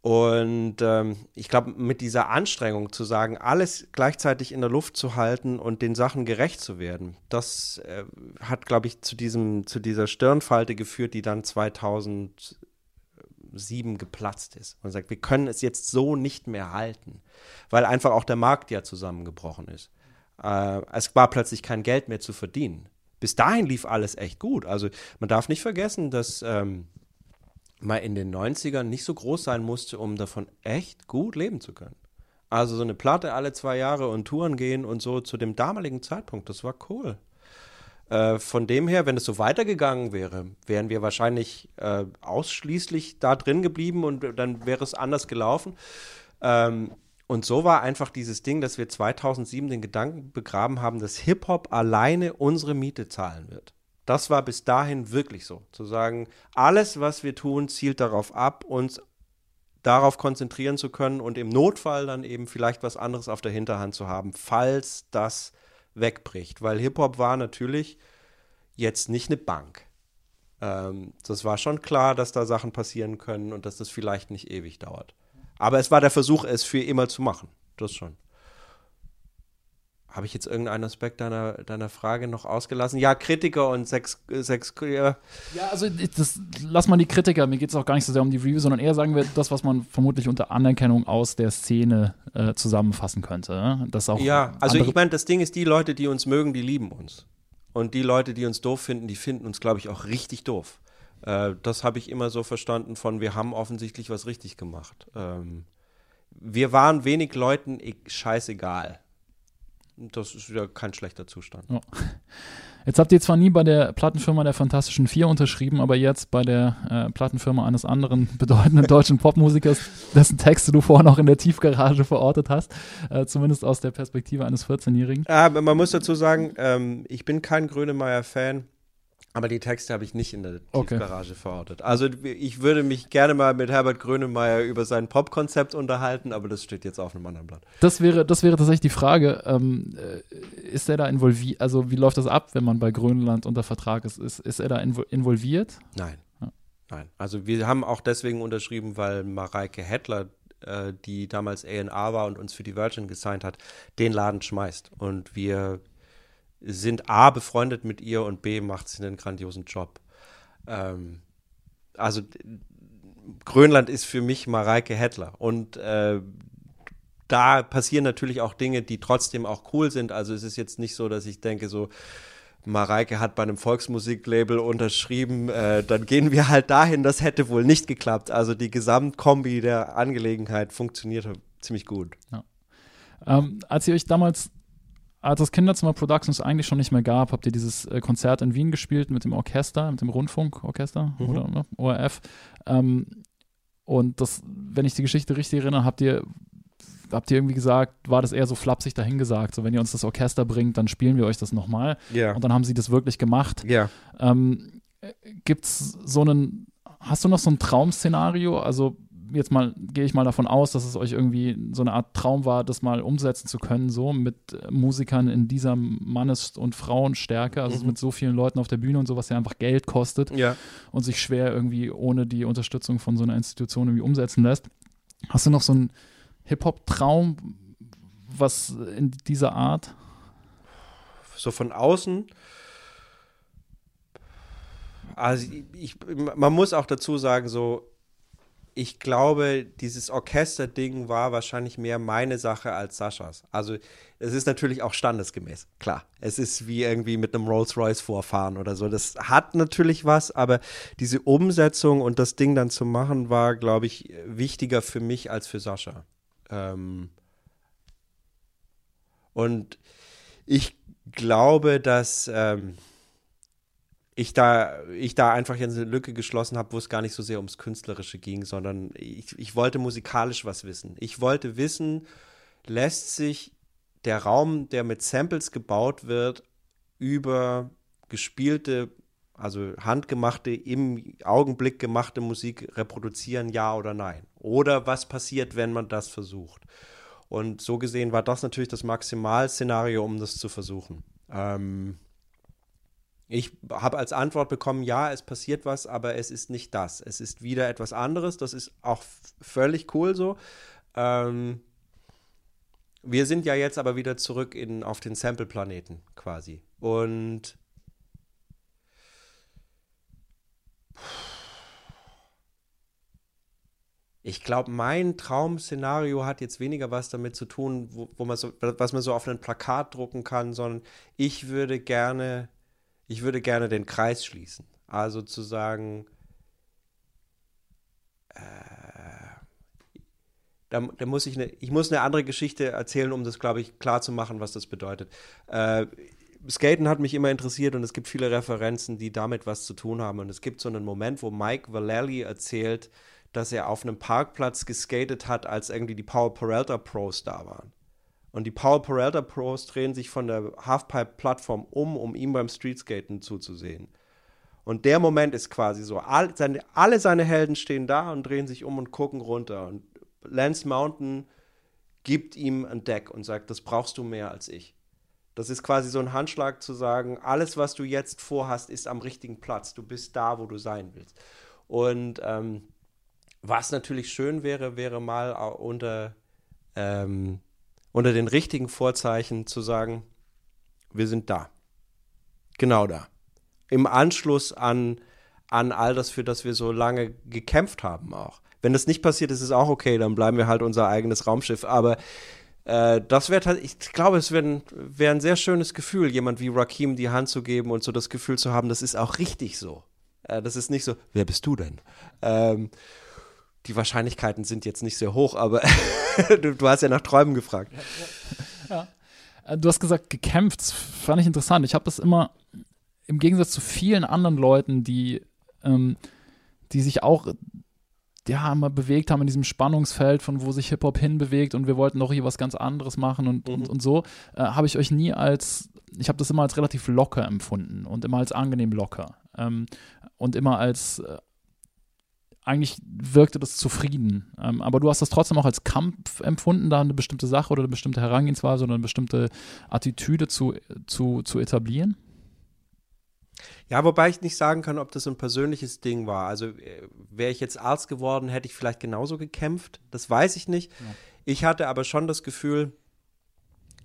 Und ähm, ich glaube, mit dieser Anstrengung zu sagen, alles gleichzeitig in der Luft zu halten und den Sachen gerecht zu werden, das äh, hat, glaube ich, zu, diesem, zu dieser Stirnfalte geführt, die dann 2007 geplatzt ist. Man sagt, wir können es jetzt so nicht mehr halten, weil einfach auch der Markt ja zusammengebrochen ist. Äh, es war plötzlich kein Geld mehr zu verdienen. Bis dahin lief alles echt gut. Also man darf nicht vergessen, dass ähm, mal in den 90ern nicht so groß sein musste, um davon echt gut leben zu können. Also so eine Platte alle zwei Jahre und Touren gehen und so zu dem damaligen Zeitpunkt, das war cool. Äh, von dem her, wenn es so weitergegangen wäre, wären wir wahrscheinlich äh, ausschließlich da drin geblieben und dann wäre es anders gelaufen. Ähm, und so war einfach dieses Ding, dass wir 2007 den Gedanken begraben haben, dass Hip-Hop alleine unsere Miete zahlen wird. Das war bis dahin wirklich so. Zu sagen, alles, was wir tun, zielt darauf ab, uns darauf konzentrieren zu können und im Notfall dann eben vielleicht was anderes auf der Hinterhand zu haben, falls das wegbricht. Weil Hip-Hop war natürlich jetzt nicht eine Bank. Ähm, das war schon klar, dass da Sachen passieren können und dass das vielleicht nicht ewig dauert. Aber es war der Versuch, es für immer zu machen. Das schon. Habe ich jetzt irgendeinen Aspekt deiner, deiner Frage noch ausgelassen? Ja, Kritiker und sechs, sechs ja. ja, also das, lass mal die Kritiker, mir geht es auch gar nicht so sehr um die Review, sondern eher sagen wir das, was man vermutlich unter Anerkennung aus der Szene äh, zusammenfassen könnte. Das auch ja, also ich meine, das Ding ist, die Leute, die uns mögen, die lieben uns. Und die Leute, die uns doof finden, die finden uns, glaube ich, auch richtig doof. Äh, das habe ich immer so verstanden von, wir haben offensichtlich was richtig gemacht. Ähm, wir waren wenig Leuten e- scheißegal. Das ist ja kein schlechter Zustand. Ja. Jetzt habt ihr zwar nie bei der Plattenfirma der Fantastischen Vier unterschrieben, aber jetzt bei der äh, Plattenfirma eines anderen bedeutenden deutschen Popmusikers, dessen Texte du vorhin auch in der Tiefgarage verortet hast, äh, zumindest aus der Perspektive eines 14-Jährigen. Aber man muss dazu sagen, ähm, ich bin kein Grönemeyer-Fan. Aber die Texte habe ich nicht in der Okay. Tiefgarage verortet. Also ich würde mich gerne mal mit Herbert Grönemeyer über sein Popkonzept unterhalten, aber das steht jetzt auf einem anderen Blatt. Das wäre, das wäre tatsächlich die Frage. Ähm, äh, ist er da involviert? Also, wie läuft das ab, wenn man bei Grönland unter Vertrag ist? Ist, ist er da invo involviert? Nein. Ja. Nein. Also wir haben auch deswegen unterschrieben, weil Mareike Hettler, äh, die damals A&R war und uns für die Virgin gesigned hat, den Laden schmeißt. Und wir sind A, befreundet mit ihr und B, macht sie einen grandiosen Job. Ähm, also Grönland ist für mich Mareike Hettler. Und äh, da passieren natürlich auch Dinge, die trotzdem auch cool sind. Also es ist jetzt nicht so, dass ich denke, so, Mareike hat bei einem Volksmusiklabel unterschrieben, äh, dann gehen wir halt dahin, das hätte wohl nicht geklappt. Also die Gesamtkombi der Angelegenheit funktioniert ziemlich gut. Ähm, als ihr euch damals, als das Kinderzimmer Productions eigentlich schon nicht mehr gab, habt ihr dieses äh, Konzert in Wien gespielt mit dem Orchester, mit dem Rundfunkorchester Mhm. oder ne, ORF. Ähm, und das, wenn ich die Geschichte richtig erinnere, habt ihr, habt ihr irgendwie gesagt, war das eher so flapsig dahingesagt, so wenn ihr uns das Orchester bringt, dann spielen wir euch das nochmal. Ja. Und dann haben sie das wirklich gemacht. Ja. Ähm, Gibt es so einen, hast du noch so ein Traumszenario? Also jetzt mal, gehe ich mal davon aus, dass es euch irgendwie so eine Art Traum war, das mal umsetzen zu können, so mit Musikern in dieser Mannes- und Frauenstärke, also Mhm. mit so vielen Leuten auf der Bühne und so, was ja einfach Geld kostet Ja. und sich schwer irgendwie ohne die Unterstützung von so einer Institution irgendwie umsetzen lässt. Hast du noch so einen Hip-Hop-Traum, was in dieser Art? So von außen. Also ich, man muss auch dazu sagen, so, ich glaube, dieses Orchesterding war wahrscheinlich mehr meine Sache als Saschas. Also es ist natürlich auch standesgemäß, klar. Es ist wie irgendwie mit einem Rolls-Royce vorfahren oder so. Das hat natürlich was, aber diese Umsetzung und das Ding dann zu machen, war, glaube ich, wichtiger für mich als für Sascha. Ähm und ich glaube, dass ähm, ich, da, ich da einfach jetzt eine Lücke geschlossen habe, wo es gar nicht so sehr ums Künstlerische ging, sondern ich, ich wollte musikalisch was wissen. Ich wollte wissen, lässt sich der Raum, der mit Samples gebaut wird, über gespielte, also handgemachte, im Augenblick gemachte Musik reproduzieren, ja oder nein? Oder was passiert, wenn man das versucht? Und so gesehen war das natürlich das Maximalszenario, um das zu versuchen. Ähm, ich habe als Antwort bekommen, ja, es passiert was, aber es ist nicht das. Es ist wieder etwas anderes. Das ist auch völlig cool so. Ähm, wir sind ja jetzt aber wieder zurück in, auf den Sample-Planeten quasi. Und ich glaube, mein Traum-Szenario hat jetzt weniger was damit zu tun, wo, wo man so, was man so auf ein Plakat drucken kann, sondern ich würde gerne, ich würde gerne den Kreis schließen. Also zu sagen, äh, da, da muss ich eine, ich muss eine andere Geschichte erzählen, um das, glaube ich, klar zu machen, was das bedeutet. Äh, Skaten hat mich immer interessiert und es gibt viele Referenzen, die damit was zu tun haben. Und es gibt so einen Moment, wo Mike Vallely erzählt, dass er auf einem Parkplatz geskatet hat, als irgendwie die Paul Peralta Pros da waren. Und die Paul Peralta Pros drehen sich von der Halfpipe-Plattform um, um ihm beim Streetskaten zuzusehen. Und der Moment ist quasi so, all seine, alle seine Helden stehen da und drehen sich um und gucken runter. Und Lance Mountain gibt ihm ein Deck und sagt, das brauchst du mehr als ich. Das ist quasi so ein Handschlag zu sagen, alles, was du jetzt vorhast, ist am richtigen Platz. Du bist da, wo du sein willst. Und ähm, was natürlich schön wäre, wäre mal unter, ähm, unter den richtigen Vorzeichen zu sagen, wir sind da. Genau da. Im Anschluss an, an all das, für das wir so lange gekämpft haben auch. Wenn das nicht passiert, ist es auch okay, dann bleiben wir halt unser eigenes Raumschiff. Aber äh, das wäre, ich glaube, es wäre wär ein sehr schönes Gefühl, jemand wie Rakim die Hand zu geben und so das Gefühl zu haben, das ist auch richtig so. Äh, das ist nicht so, wer bist du denn? Ähm, die Wahrscheinlichkeiten sind jetzt nicht sehr hoch, aber du, du hast ja nach Träumen gefragt. Äh, Du hast gesagt, gekämpft. Das fand ich interessant. Ich habe das immer im Gegensatz zu vielen anderen Leuten, die, ähm, die sich auch ja, mal bewegt haben in diesem Spannungsfeld, von wo sich Hip-Hop hinbewegt und wir wollten doch hier was ganz anderes machen und, und, und so, äh, habe ich euch nie als, ich habe das immer als relativ locker empfunden und immer als angenehm locker ähm, und immer als, äh, eigentlich wirkte das zufrieden. Ähm, aber du hast das trotzdem auch als Kampf empfunden, da eine bestimmte Sache oder eine bestimmte Herangehensweise oder eine bestimmte Attitüde zu, zu, zu etablieren? Ja, wobei ich nicht sagen kann, ob das ein persönliches Ding war. Also äh, wäre ich jetzt Arzt geworden, hätte ich vielleicht genauso gekämpft. Das weiß ich nicht. Ich hatte aber schon das Gefühl,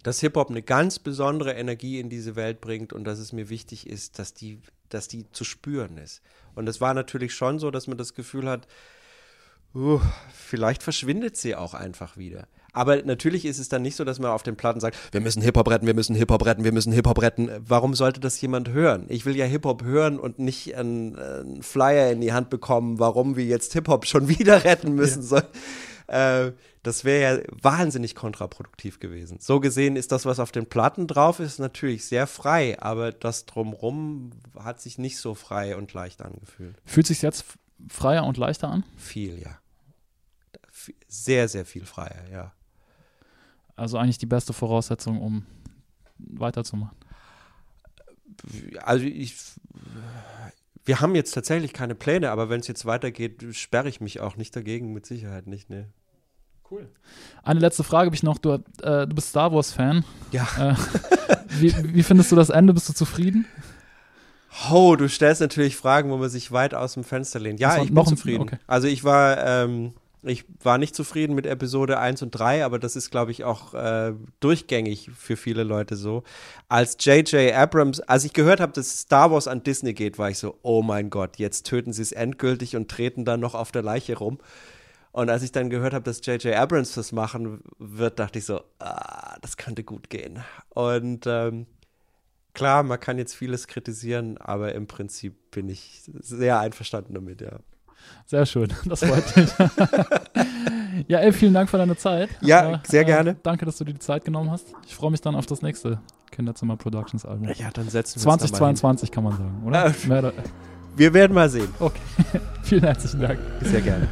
dass Hip-Hop eine ganz besondere Energie in diese Welt bringt und dass es mir wichtig ist, dass die, dass die zu spüren ist. Und es war natürlich schon so, dass man das Gefühl hat, uh, vielleicht verschwindet sie auch einfach wieder. Aber natürlich ist es dann nicht so, dass man auf den Platten sagt, wir müssen Hip-Hop retten, wir müssen Hip-Hop retten, wir müssen Hip-Hop retten. Warum sollte das jemand hören? Ich will ja Hip-Hop hören und nicht einen, einen Flyer in die Hand bekommen, warum wir jetzt Hip-Hop schon wieder retten müssen. So, äh, das wäre ja wahnsinnig kontraproduktiv gewesen. So gesehen ist das, was auf den Platten drauf ist, natürlich sehr frei, aber das drumrum hat sich nicht so frei und leicht angefühlt. Fühlt sich jetzt freier und leichter an? Viel, ja. Sehr, sehr viel freier, ja. Also eigentlich die beste Voraussetzung, um weiterzumachen. Also ich, wir haben jetzt tatsächlich keine Pläne, aber wenn es jetzt weitergeht, sperre ich mich auch nicht dagegen, mit Sicherheit nicht, ne. Cool. Eine letzte Frage habe ich noch. Du, äh, du bist Star Wars-Fan. Ja. Äh, wie, wie findest du das Ende? Bist du zufrieden? Oh, du stellst natürlich Fragen, wo man sich weit aus dem Fenster lehnt. Ja, ich bin zufrieden. okay. Also ich war, ähm, ich war nicht zufrieden mit Episode 1 und 3, aber das ist, glaube ich, auch äh, durchgängig für viele Leute so. Als J.J. Abrams, als ich gehört habe, dass Star Wars an Disney geht, war ich so, oh mein Gott, jetzt töten sie es endgültig und treten dann noch auf der Leiche rum. Und als ich dann gehört habe, dass J.J. Abrams das machen wird, dachte ich so, ah, das könnte gut gehen. Und ähm, klar, man kann jetzt vieles kritisieren, aber im Prinzip bin ich sehr einverstanden damit, ja. Sehr schön. Das freut mich. ja, ey, vielen Dank für deine Zeit. Ja, sehr gerne. danke, dass du dir die Zeit genommen hast. Ich freue mich dann auf das nächste Kinderzimmer Productions Album. Ja, dann setzen wir uns da mal 2022 kann man sagen, oder? Wir werden mal sehen. Okay. Vielen herzlichen Dank. Sehr gerne.